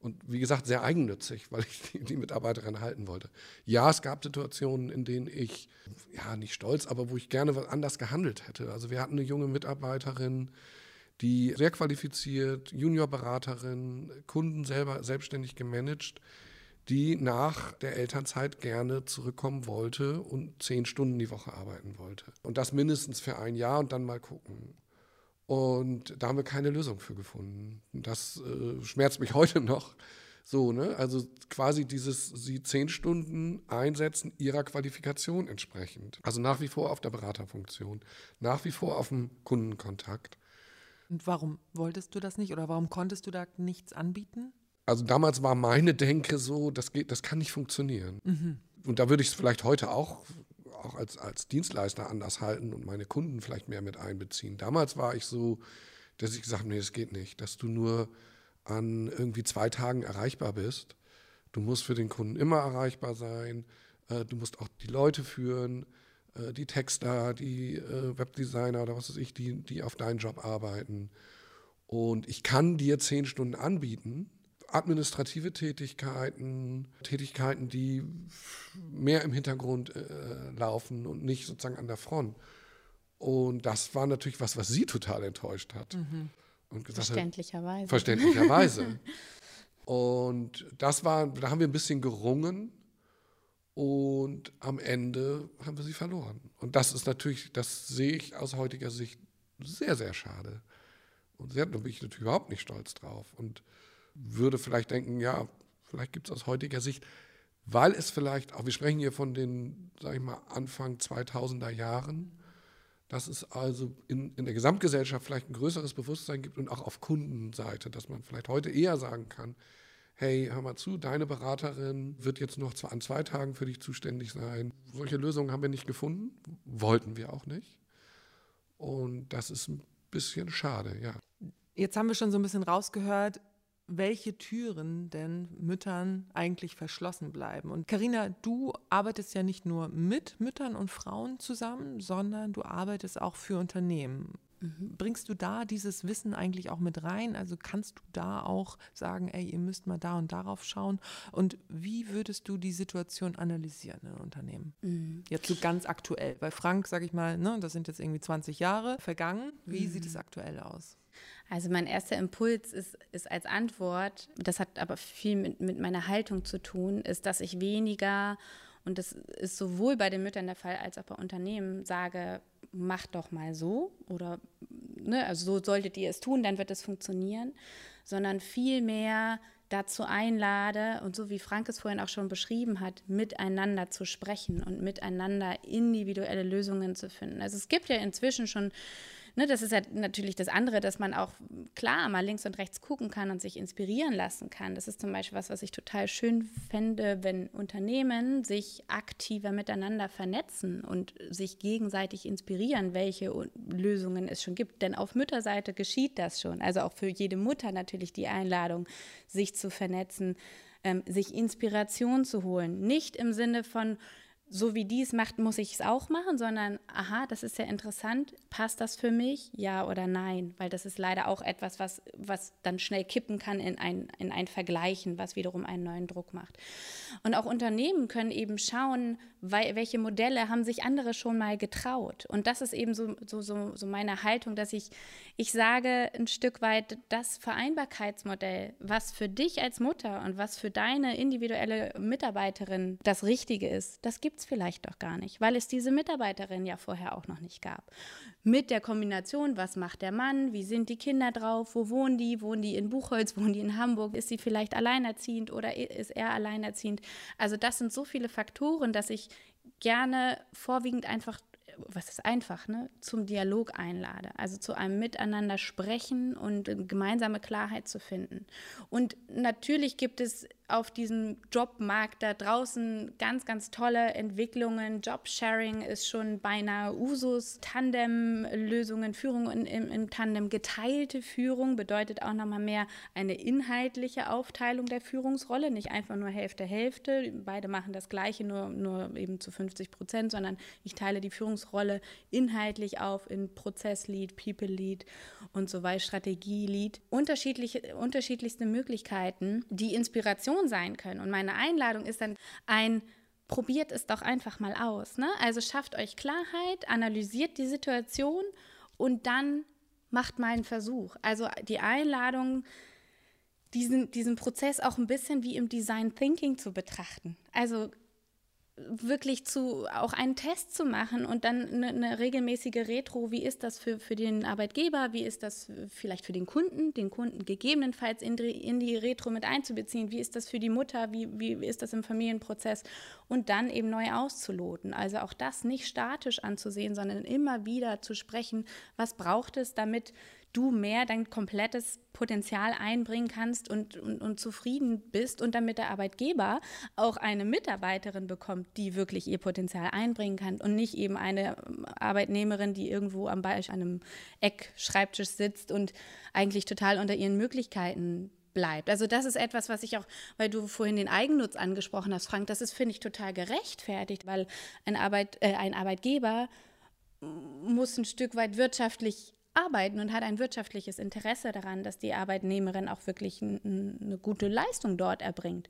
[SPEAKER 2] Und wie gesagt, sehr eigennützig, weil ich die, die Mitarbeiterin halten wollte. Ja, es gab Situationen, in denen ich, ja, nicht stolz, aber wo ich gerne was anders gehandelt hätte. Also wir hatten eine junge Mitarbeiterin, die sehr qualifiziert, Juniorberaterin, Kunden selber selbstständig gemanagt, die nach der Elternzeit gerne zurückkommen wollte und zehn Stunden die Woche arbeiten wollte. Und das mindestens für ein Jahr und dann mal gucken. Und da haben wir keine Lösung für gefunden. Das äh, schmerzt mich heute noch. So, ne? Also quasi dieses, sie zehn Stunden einsetzen ihrer Qualifikation entsprechend. Also nach wie vor auf der Beraterfunktion, nach wie vor auf dem Kundenkontakt.
[SPEAKER 1] Und warum wolltest du das nicht oder warum konntest du da nichts anbieten?
[SPEAKER 2] Also damals war meine Denke so, das geht, das kann nicht funktionieren. Und da würde ich es vielleicht heute auch, auch als, als Dienstleister anders halten und meine Kunden vielleicht mehr mit einbeziehen. Damals war ich so, dass ich gesagt habe, nee, das geht nicht, dass du nur an irgendwie zwei Tagen erreichbar bist. Du musst für den Kunden immer erreichbar sein. Äh, du musst auch die Leute führen, äh, die Texter, die äh, Webdesigner oder was weiß ich, die, die auf deinen Job arbeiten. Und ich kann dir zehn Stunden anbieten, administrative Tätigkeiten, Tätigkeiten, die mehr im Hintergrund äh, laufen und nicht sozusagen an der Front. Und das war natürlich was, was sie total enttäuscht hat. Und gesagt hat,
[SPEAKER 3] Verständlicherweise.
[SPEAKER 2] Verständlicherweise. und das war, da haben wir ein bisschen gerungen und am Ende haben wir sie verloren. Und das ist natürlich, das sehe ich aus heutiger Sicht sehr, sehr schade. Und da bin ich natürlich überhaupt nicht stolz drauf. Und würde vielleicht denken, ja, vielleicht gibt es aus heutiger Sicht, weil es vielleicht, auch wir sprechen hier von den, sag ich mal, Anfang 2000er Jahren, dass es also in, in der Gesamtgesellschaft vielleicht ein größeres Bewusstsein gibt und auch auf Kundenseite, dass man vielleicht heute eher sagen kann, hey, hör mal zu, deine Beraterin wird jetzt noch an zwei Tagen für dich zuständig sein. Solche Lösungen haben wir nicht gefunden, wollten wir auch nicht. Und das ist ein bisschen schade, ja.
[SPEAKER 1] Jetzt haben wir schon so ein bisschen rausgehört, welche Türen denn Müttern eigentlich verschlossen bleiben. Und Karina, du arbeitest ja nicht nur mit Müttern und Frauen zusammen, sondern du arbeitest auch für Unternehmen. Bringst du da dieses Wissen eigentlich auch mit rein? Also kannst du da auch sagen, ey, ihr müsst mal da und darauf schauen? Und wie würdest du die Situation analysieren in Unternehmen? Jetzt so ganz aktuell. Bei Frank, sag ich mal, ne, das sind jetzt irgendwie 20 Jahre vergangen. Wie sieht es aktuell aus?
[SPEAKER 3] Also mein erster Impuls ist, ist als Antwort, das hat aber viel mit, mit meiner Haltung zu tun, ist, dass ich weniger, und das ist sowohl bei den Müttern der Fall als auch bei Unternehmen, sage, macht doch mal so oder ne, also so solltet ihr es tun, dann wird es funktionieren, sondern vielmehr dazu einlade und so wie Frank es vorhin auch schon beschrieben hat, miteinander zu sprechen und miteinander individuelle Lösungen zu finden. Also es gibt ja inzwischen schon Ne, das ist ja natürlich das andere, dass man auch klar mal links und rechts gucken kann und sich inspirieren lassen kann. Das ist zum Beispiel was, was ich total schön fände, wenn Unternehmen sich aktiver miteinander vernetzen und sich gegenseitig inspirieren, welche Lösungen es schon gibt. Denn auf Mütterseite geschieht das schon. Also auch für jede Mutter natürlich die Einladung, sich zu vernetzen, ähm, sich Inspiration zu holen. Nicht im Sinne von, so wie die es macht, muss ich es auch machen, sondern, aha, das ist ja interessant, passt das für mich, ja oder nein? Weil das ist leider auch etwas, was, was dann schnell kippen kann in ein, in ein Vergleichen, was wiederum einen neuen Druck macht. Und auch Unternehmen können eben schauen, weil, welche Modelle haben sich andere schon mal getraut. Und das ist eben so, so, so, so meine Haltung, dass ich, ich sage ein Stück weit, das Vereinbarkeitsmodell, was für dich als Mutter und was für deine individuelle Mitarbeiterin das Richtige ist, das gibt gibt es vielleicht doch gar nicht, weil es diese Mitarbeiterin ja vorher auch noch nicht gab. Mit der Kombination, was macht der Mann, wie sind die Kinder drauf, wo wohnen die, wohnen die in Buchholz, wohnen die in Hamburg, ist sie vielleicht alleinerziehend oder ist er alleinerziehend. Also das sind so viele Faktoren, dass ich gerne vorwiegend einfach was ist einfach, ne, zum Dialog einlade, also zu einem Miteinander sprechen und gemeinsame Klarheit zu finden. Und natürlich gibt es auf diesem Jobmarkt da draußen ganz, ganz tolle Entwicklungen. Jobsharing ist schon beinahe Usus. Tandem-Lösungen, Führung in, in, in, Tandem, geteilte Führung bedeutet auch nochmal mehr eine inhaltliche Aufteilung der Führungsrolle, nicht einfach nur Hälfte, Hälfte. Beide machen das Gleiche, nur, nur eben zu 50 Prozent, sondern ich teile die Führungsrolle inhaltlich auf in Prozesslead, People-Lead und so weiter, Strategie-Lead. Unterschiedliche, unterschiedlichste Möglichkeiten, die Inspiration Inspiration sein können. Und meine Einladung ist dann ein probiert es doch einfach mal aus. Ne? Also schafft euch Klarheit, analysiert die Situation und dann macht mal einen Versuch. Also die Einladung, diesen, diesen Prozess auch ein bisschen wie im Design Thinking zu betrachten. Also wirklich zu auch einen Test zu machen und dann eine, eine, regelmäßige Retro, wie ist das für, für den Arbeitgeber, wie ist das vielleicht für den Kunden, den Kunden gegebenenfalls in die, in die Retro mit einzubeziehen, wie ist das für die Mutter, wie, wie ist das im Familienprozess und dann eben neu auszuloten. Also auch das nicht statisch anzusehen, sondern immer wieder zu sprechen, was braucht es, damit du mehr dein komplettes Potenzial einbringen kannst und, und, und, zufrieden bist und damit der Arbeitgeber auch eine Mitarbeiterin bekommt, die wirklich ihr Potenzial einbringen kann und nicht eben eine Arbeitnehmerin, die irgendwo am Beispiel einem Eckschreibtisch sitzt und eigentlich total unter ihren Möglichkeiten bleibt. Also das ist etwas, was ich auch, weil du vorhin den Eigennutz angesprochen hast, Frank, das ist, finde ich, total gerechtfertigt, weil ein, Arbeit, äh, ein Arbeitgeber muss ein Stück weit wirtschaftlich arbeiten und hat ein wirtschaftliches Interesse daran, dass die Arbeitnehmerin auch wirklich eine gute Leistung dort erbringt.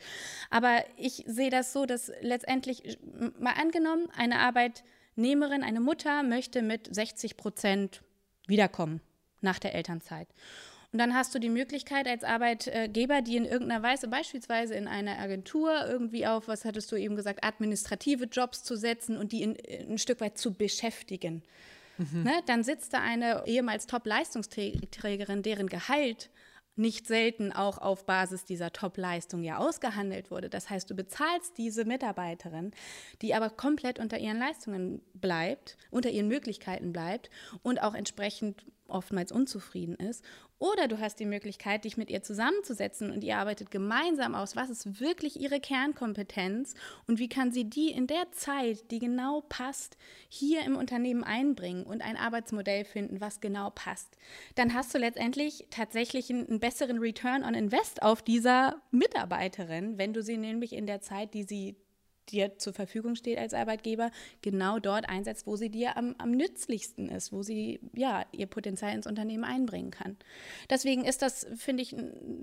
[SPEAKER 3] Aber ich sehe das so, dass letztendlich, mal angenommen, eine Arbeitnehmerin, eine Mutter möchte mit 60 Prozent wiederkommen nach der Elternzeit. Und dann hast du die Möglichkeit als Arbeitgeber, die in irgendeiner Weise, beispielsweise in einer Agentur, irgendwie auf, was hattest du eben gesagt, administrative Jobs zu setzen und die in, ein Stück weit zu beschäftigen. Mhm. Ne, dann sitzt da eine ehemals Top-Leistungsträgerin, deren Gehalt nicht selten auch auf Basis dieser Top-Leistung ja ausgehandelt wurde. Das heißt, du bezahlst diese Mitarbeiterin, die aber komplett unter ihren Leistungen bleibt, unter ihren Möglichkeiten bleibt und auch entsprechend oftmals unzufrieden ist. Oder du hast die Möglichkeit, dich mit ihr zusammenzusetzen und ihr arbeitet gemeinsam aus, was ist wirklich ihre Kernkompetenz? Und wie kann sie die in der Zeit, die genau passt, hier im Unternehmen einbringen und ein Arbeitsmodell finden, was genau passt. Dann hast du letztendlich tatsächlich einen, besseren Return on Invest auf dieser Mitarbeiterin, wenn du sie nämlich in der Zeit, die sie dir zur Verfügung steht als Arbeitgeber, genau dort einsetzt, wo sie dir am, am nützlichsten ist, wo sie ja ihr Potenzial ins Unternehmen einbringen kann. Deswegen ist das, finde ich,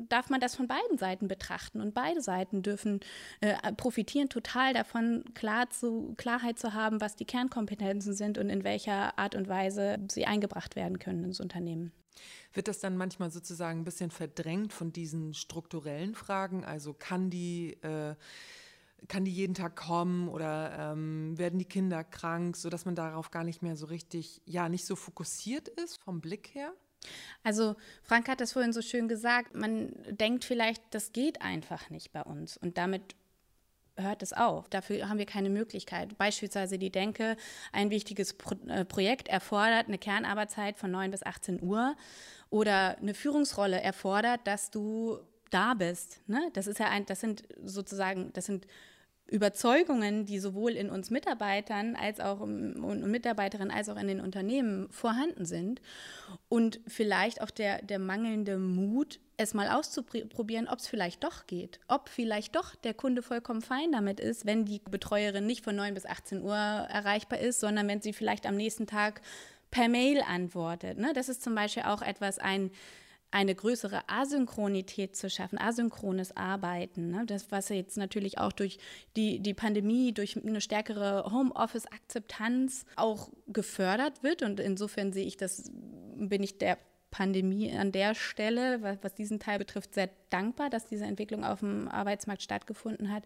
[SPEAKER 3] darf man das von beiden Seiten betrachten und beide Seiten dürfen äh, profitieren total davon, klar zu, Klarheit zu haben, was die Kernkompetenzen sind und in welcher Art und Weise sie eingebracht werden können ins Unternehmen.
[SPEAKER 1] Wird das dann manchmal sozusagen ein bisschen verdrängt von diesen strukturellen Fragen? Also kann die äh, kann die jeden Tag kommen oder ähm, werden die Kinder krank, sodass man darauf gar nicht mehr so richtig, ja, nicht so fokussiert ist vom Blick her?
[SPEAKER 3] Also Frank hat das vorhin so schön gesagt, man denkt vielleicht, das geht einfach nicht bei uns und damit hört es auf. Dafür haben wir keine Möglichkeit. Beispielsweise die Denke, ein wichtiges Pro äh, Projekt erfordert eine Kernarbeitszeit von 9 bis 18 Uhr oder eine Führungsrolle erfordert, dass du da bist. Ne? Das ist ja ein, das sind sozusagen, das sind Überzeugungen, die sowohl in uns Mitarbeitern als auch und Mitarbeiterinnen als auch in den Unternehmen vorhanden sind und vielleicht auch der, der mangelnde Mut, es mal auszuprobieren, ob es vielleicht doch geht, ob vielleicht doch der Kunde vollkommen fein damit ist, wenn die Betreuerin nicht von 9 bis 18 Uhr erreichbar ist, sondern wenn sie vielleicht am nächsten Tag per Mail antwortet. Ne? Das ist zum Beispiel auch etwas, ein eine größere Asynchronität zu schaffen, asynchrones Arbeiten. Ne? Das, was jetzt natürlich auch durch die, die Pandemie, durch eine stärkere Homeoffice-Akzeptanz auch gefördert wird. Und insofern sehe ich das, bin ich der Pandemie an der Stelle, was, was diesen Teil betrifft, sehr dankbar, dass diese Entwicklung auf dem Arbeitsmarkt stattgefunden hat,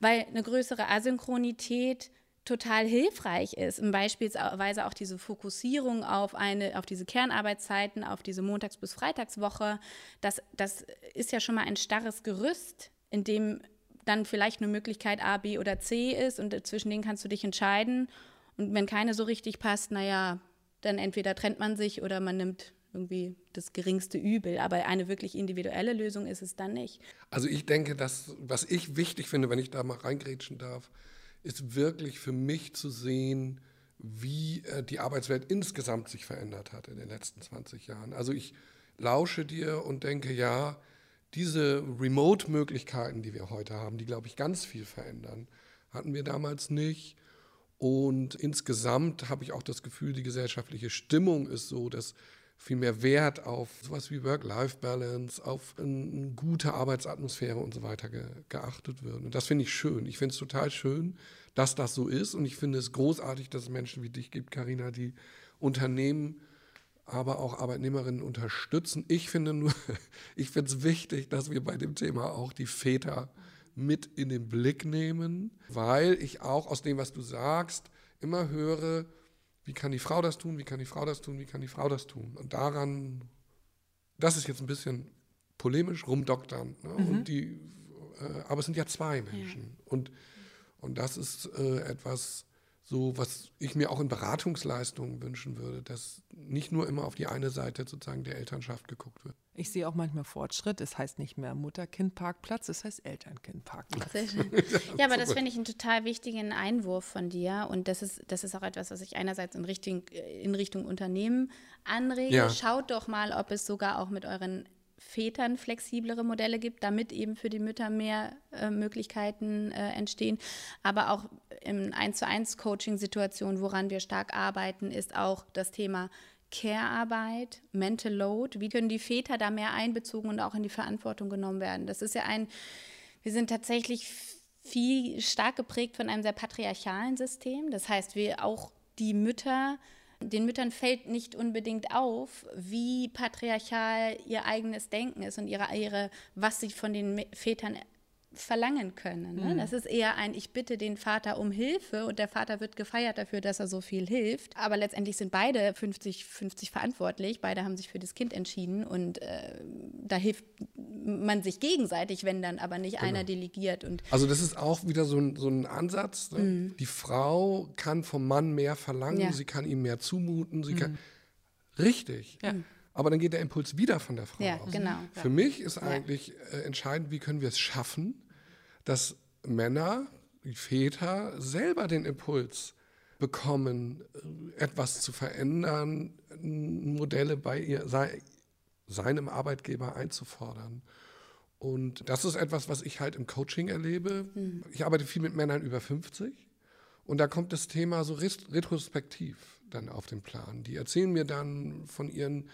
[SPEAKER 3] weil eine größere Asynchronität total hilfreich ist. beispielsweise auch diese Fokussierung auf eine, auf diese Kernarbeitszeiten, auf diese Montags- bis Freitagswoche. Das, das ist ja schon mal ein starres Gerüst, in dem dann vielleicht eine Möglichkeit A, B oder C ist und zwischen denen kannst du dich entscheiden. Und wenn keine so richtig passt, naja, dann entweder trennt man sich oder man nimmt irgendwie das geringste Übel. Aber eine wirklich individuelle Lösung ist es dann nicht.
[SPEAKER 2] Also ich denke, dass, was ich wichtig finde, wenn ich da mal reingrätschen darf, ist wirklich für mich zu sehen, wie äh, die Arbeitswelt insgesamt sich verändert hat in den letzten 20 Jahren. Also ich lausche dir und denke, ja, diese Remote-Möglichkeiten, die wir heute haben, die, glaube ich, ganz viel verändern, hatten wir damals nicht. Und insgesamt habe ich auch das Gefühl, die gesellschaftliche Stimmung ist so, dass viel mehr Wert auf sowas wie Work-Life-Balance, auf eine gute Arbeitsatmosphäre und so weiter ge geachtet wird. Und das finde ich schön. Ich finde es total schön, dass das so ist. Und ich finde es großartig, dass es Menschen wie dich gibt, Karina, die Unternehmen, aber auch Arbeitnehmerinnen unterstützen. Ich finde nur, ich finde es wichtig, dass wir bei dem Thema auch die Väter mit in den Blick nehmen, weil ich auch aus dem, was du sagst, immer höre, wie kann die Frau das tun, wie kann die Frau das tun, wie kann die Frau das tun. Und daran, das ist jetzt ein bisschen polemisch, rumdoktern. Ne? Mhm. Und die, äh, aber es sind ja zwei Menschen. Ja. Und, und das ist äh, etwas, so was ich mir auch in Beratungsleistungen wünschen würde, dass nicht nur immer auf die eine Seite sozusagen der Elternschaft geguckt wird.
[SPEAKER 1] Ich sehe auch manchmal Fortschritt. Es heißt nicht mehr Mutter-Kind-Parkplatz, es heißt Eltern-Kind-Parkplatz.
[SPEAKER 3] Sehr schön. Ja, aber das finde ich einen total wichtigen Einwurf von dir. Und das ist, das ist auch etwas, was ich einerseits in Richtung, in Richtung Unternehmen anrege. Ja. Schaut doch mal, ob es sogar auch mit euren Vätern flexiblere Modelle gibt, damit eben für die Mütter mehr äh, Möglichkeiten äh, entstehen. Aber auch in 1 zu 1 Coaching-Situationen, woran wir stark arbeiten, ist auch das Thema Care-Arbeit, Mental Load. Wie können die Väter da mehr einbezogen und auch in die Verantwortung genommen werden? Das ist ja ein, wir sind tatsächlich viel stark geprägt von einem sehr patriarchalen System. Das heißt, wir auch die Mütter den Müttern fällt nicht unbedingt auf, wie patriarchal ihr eigenes Denken ist und ihre, ihre was sie von den Vätern verlangen können. Ne? Mhm. Das ist eher ein, ich bitte den Vater um Hilfe und der Vater wird gefeiert dafür, dass er so viel hilft. Aber letztendlich sind beide 50-50 verantwortlich. Beide haben sich für das Kind entschieden und äh, da hilft man sich gegenseitig, wenn dann aber nicht genau. einer delegiert. Und
[SPEAKER 2] also das ist auch wieder so ein, so ein Ansatz. Ne? Mhm. Die Frau kann vom Mann mehr verlangen, ja. sie kann ihm mehr zumuten, sie mhm. kann richtig. Ja. Aber dann geht der Impuls wieder von der Frau
[SPEAKER 3] ja,
[SPEAKER 2] aus.
[SPEAKER 3] Genau,
[SPEAKER 2] Für ja. mich ist eigentlich äh, entscheidend, wie können wir es schaffen, dass Männer, die Väter selber den Impuls bekommen, äh, etwas zu verändern, Modelle bei ihr, sei, seinem Arbeitgeber einzufordern. Und das ist etwas, was ich halt im Coaching erlebe. Mhm. Ich arbeite viel mit Männern über 50 und da kommt das Thema so retrospektiv dann auf den Plan. Die erzählen mir dann von ihren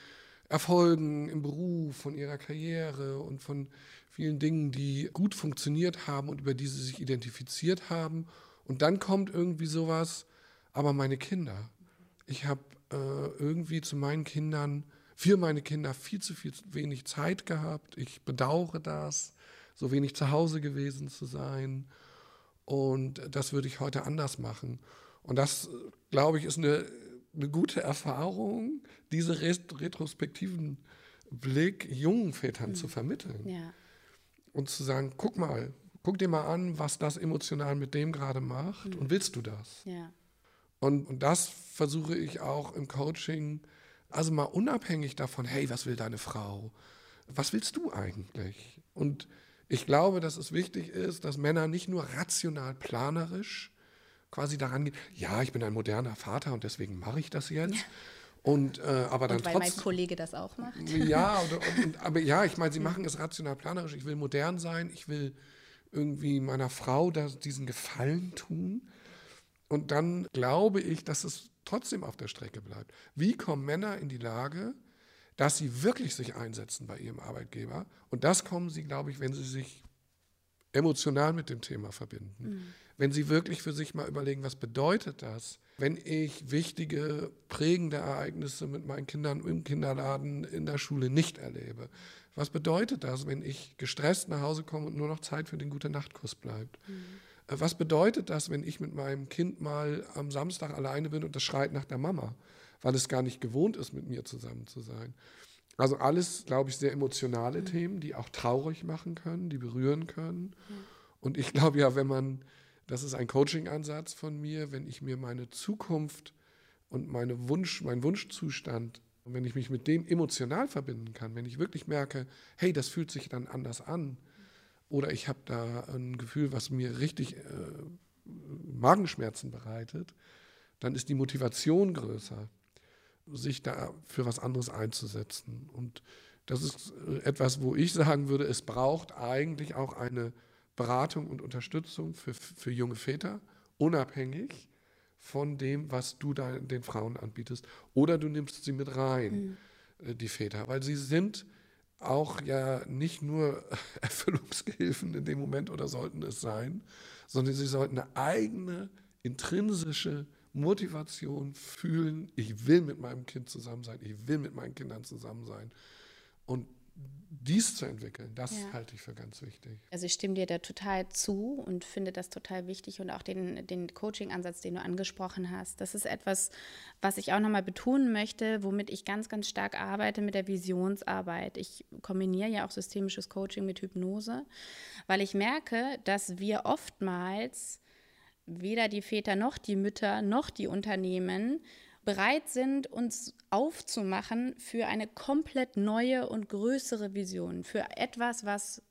[SPEAKER 2] Erfolgen im Beruf, von ihrer Karriere und von vielen Dingen, die gut funktioniert haben und über die sie sich identifiziert haben. Und dann kommt irgendwie sowas, aber meine Kinder. Ich habe äh, irgendwie zu meinen Kindern, für meine Kinder viel zu viel wenig Zeit gehabt. Ich bedauere das, so wenig zu Hause gewesen zu sein. Und das würde ich heute anders machen. Und das, glaube ich, ist eine eine gute Erfahrung, diese retrospektiven Blick jungen Vätern mhm. zu vermitteln. Ja. Und zu sagen, guck mal, guck dir mal an, was das emotional mit dem gerade macht mhm. und willst du das? Ja. Und, und das versuche ich auch im Coaching, also mal unabhängig davon, hey, was will deine Frau? Was willst du eigentlich? Und Ich glaube, dass es wichtig ist, dass Männer nicht nur rational planerisch quasi daran gehen, ja, ich bin ein moderner Vater und deswegen mache ich das jetzt. Und, äh, aber dann
[SPEAKER 3] und weil
[SPEAKER 2] trotz,
[SPEAKER 3] mein Kollege das auch macht.
[SPEAKER 2] Ja, und, und, aber ja, ich meine, sie machen es rational planerisch. Ich will modern sein, ich will irgendwie meiner Frau das, diesen Gefallen tun. Und dann glaube ich, dass es trotzdem auf der Strecke bleibt. Wie kommen Männer in die Lage, dass sie wirklich sich einsetzen bei ihrem Arbeitgeber? Und das kommen sie, glaube ich, wenn sie sich emotional mit dem Thema verbinden. Mhm. Wenn sie wirklich für sich mal überlegen, was bedeutet das, wenn ich wichtige, prägende Ereignisse mit meinen Kindern im Kinderladen, in der Schule nicht erlebe. Was bedeutet das, wenn ich gestresst nach Hause komme und nur noch Zeit für den Gute-Nacht-Kuss bleibt? Mhm. Was bedeutet das, wenn ich mit meinem Kind mal am Samstag alleine bin und das schreit nach der Mama, weil es gar nicht gewohnt ist, mit mir zusammen zu sein? Also alles, glaube ich, sehr emotionale mhm. Themen, die auch traurig machen können, die berühren können. Mhm. Und ich glaube ja, wenn man, das ist ein Coaching-Ansatz von mir, wenn ich mir meine Zukunft und meine Wunsch, meinen Wunschzustand, und wenn ich mich mit dem emotional verbinden kann, wenn ich wirklich merke, hey, das fühlt sich dann anders an, oder ich habe da ein Gefühl, was mir richtig äh, Magenschmerzen bereitet, dann ist die Motivation größer, sich da für was anderes einzusetzen. Und das ist äh, etwas, wo ich sagen würde, es braucht eigentlich auch eine Beratung und Unterstützung für, für junge Väter, unabhängig von dem, was du da den Frauen anbietest. Oder du nimmst sie mit rein, mhm. die Väter, weil sie sind auch ja nicht nur Erfüllungsgehilfen in dem Moment oder sollten es sein, sondern sie sollten eine eigene intrinsische Motivation fühlen, ich will mit meinem Kind zusammen sein, ich will mit meinen Kindern zusammen sein. Und dies zu entwickeln, das ja. halte ich für ganz wichtig.
[SPEAKER 3] Also ich stimme dir da total zu und finde das total wichtig und auch den, den Coaching-Ansatz, den du angesprochen hast. Das ist etwas, was ich auch nochmal betonen möchte, womit ich ganz, ganz stark arbeite mit der Visionsarbeit. Ich kombiniere ja auch systemisches Coaching mit Hypnose, weil ich merke, dass wir oftmals weder die Väter noch die Mütter noch die Unternehmen bereit sind, uns aufzumachen für eine komplett neue und größere Vision, für etwas, was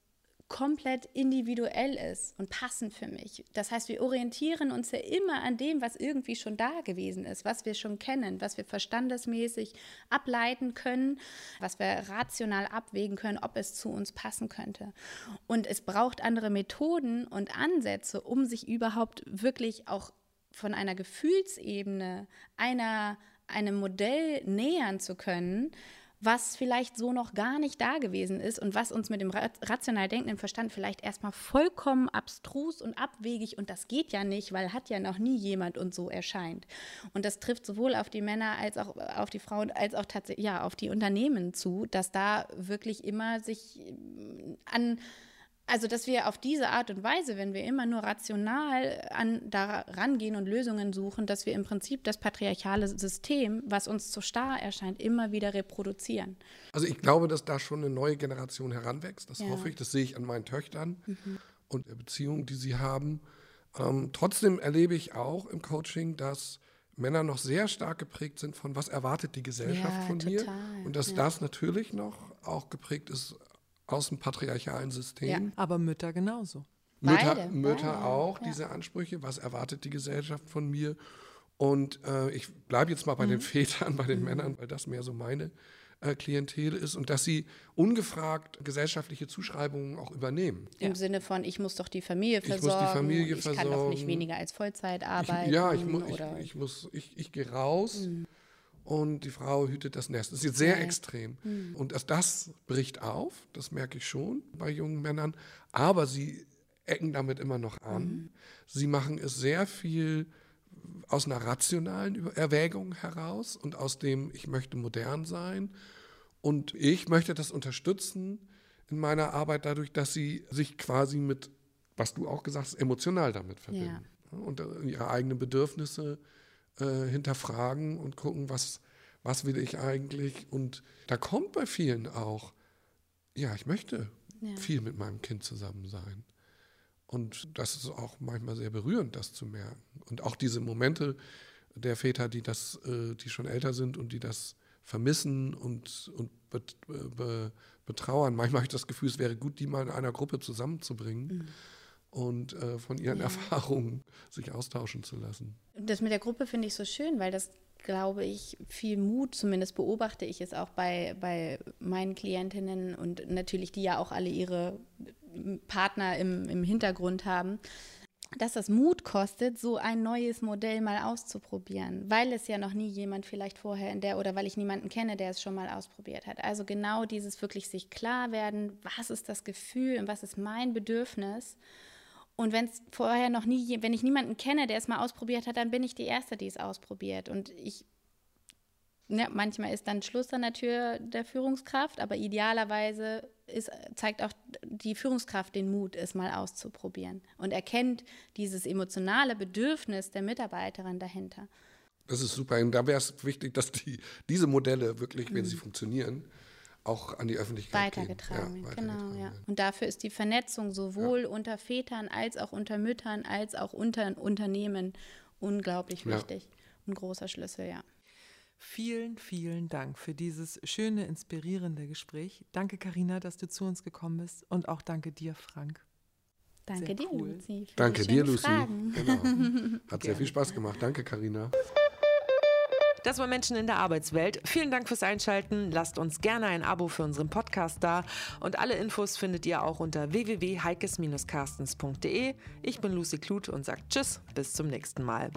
[SPEAKER 3] komplett individuell ist und passend für mich. Das heißt, wir orientieren uns ja immer an dem, was irgendwie schon da gewesen ist, was wir schon kennen, was wir verstandesmäßig ableiten können, was wir rational abwägen können, ob es zu uns passen könnte. Und es braucht andere Methoden und Ansätze, um sich überhaupt wirklich auch von einer Gefühlsebene einer, einem Modell nähern zu können, was vielleicht so noch gar nicht da gewesen ist und was uns mit dem rational denkenden Verstand vielleicht erstmal vollkommen abstrus und abwegig und das geht ja nicht, weil hat ja noch nie jemand und so erscheint. Und das trifft sowohl auf die Männer als auch auf die Frauen als auch tatsächlich ja auf die Unternehmen zu, dass da wirklich immer sich an also, dass wir auf diese Art und Weise, wenn wir immer nur rational an, da rangehen und Lösungen suchen, dass wir im Prinzip das patriarchale System, was uns zu starr erscheint, immer wieder reproduzieren.
[SPEAKER 2] Also ich glaube, dass da schon eine neue Generation heranwächst. Das ja. hoffe ich, das sehe ich an meinen Töchtern mhm. und der Beziehung, die sie haben. Ähm, trotzdem erlebe ich auch im Coaching, dass Männer noch sehr stark geprägt sind von, was erwartet die Gesellschaft ja, von total. mir. Und dass ja. das natürlich noch auch geprägt ist aus dem patriarchalen System. Ja.
[SPEAKER 1] Aber Mütter genauso.
[SPEAKER 2] Mütter, beide, Mütter beide. auch ja. diese Ansprüche. Was erwartet die Gesellschaft von mir? Und äh, ich bleibe jetzt mal bei mhm. den Vätern, bei den mhm. Männern, weil das mehr so meine äh, Klientel ist und dass sie ungefragt gesellschaftliche Zuschreibungen auch übernehmen.
[SPEAKER 3] Im ja. Sinne von, ich muss doch die Familie versorgen. Ich muss die Familie ich versorgen. Ich kann doch nicht weniger als Vollzeit arbeiten.
[SPEAKER 2] Ich, ja, ich, mu ich, ich, muss, ich, ich gehe raus. Mhm und die Frau hütet das Nest. Das ist jetzt sehr okay. extrem. Mhm. Und das, das bricht auf, das merke ich schon bei jungen Männern, aber sie ecken damit immer noch an. Mhm. Sie machen es sehr viel aus einer rationalen Erwägung heraus und aus dem, ich möchte modern sein. Und ich möchte das unterstützen in meiner Arbeit dadurch, dass sie sich quasi mit, was du auch gesagt hast, emotional damit verbinden. Ja. Und äh, ihre eigenen Bedürfnisse äh, hinterfragen und gucken, was, was will ich eigentlich. Und da kommt bei vielen auch, ja, ich möchte ja. viel mit meinem Kind zusammen sein. Und das ist auch manchmal sehr berührend, das zu merken. Und auch diese Momente der Väter, die das, äh, die schon älter sind und die das vermissen und, und bet, be, betrauern. Manchmal habe ich das Gefühl, es wäre gut, die mal in einer Gruppe zusammenzubringen. Mhm und äh, von ihren ja. Erfahrungen sich austauschen zu lassen.
[SPEAKER 3] Das mit der Gruppe finde ich so schön, weil das, glaube ich, viel Mut, zumindest beobachte ich es auch bei, bei meinen Klientinnen und natürlich die ja auch alle ihre Partner im, im Hintergrund haben, dass das Mut kostet, so ein neues Modell mal auszuprobieren, weil es ja noch nie jemand vielleicht vorher in der oder weil ich niemanden kenne, der es schon mal ausprobiert hat. Also genau dieses wirklich sich klar werden, was ist das Gefühl und was ist mein Bedürfnis und wenn es vorher noch nie, wenn ich niemanden kenne, der es mal ausprobiert hat, dann bin ich die Erste, die es ausprobiert. Und ich, ja, manchmal ist dann Schluss an der Tür der Führungskraft, aber idealerweise ist, zeigt auch die Führungskraft den Mut, es mal auszuprobieren und erkennt dieses emotionale Bedürfnis der Mitarbeiterin dahinter.
[SPEAKER 2] Das ist super. Und da wäre es wichtig, dass die, diese Modelle wirklich, wenn mhm. sie funktionieren, auch an die Öffentlichkeit
[SPEAKER 3] weitergetragen. Ja, genau, ja. Und dafür ist die Vernetzung sowohl ja. unter Vätern als auch unter Müttern als auch unter Unternehmen unglaublich wichtig. Ein großer Schlüssel, ja.
[SPEAKER 1] Vielen, vielen Dank für dieses schöne, inspirierende Gespräch. Danke, Karina, dass du zu uns gekommen bist und auch danke dir, Frank.
[SPEAKER 3] Danke sehr dir, cool. Lucy.
[SPEAKER 2] Danke dir, Lucy. Genau. Hat sehr viel Spaß gemacht. Danke, Karina.
[SPEAKER 1] Das war Menschen in der Arbeitswelt. Vielen Dank fürs Einschalten. Lasst uns gerne ein Abo für unseren Podcast da. Und alle Infos findet ihr auch unter www.heikes-carstens.de. Ich bin Lucy Kluth und sage Tschüss, bis zum nächsten Mal.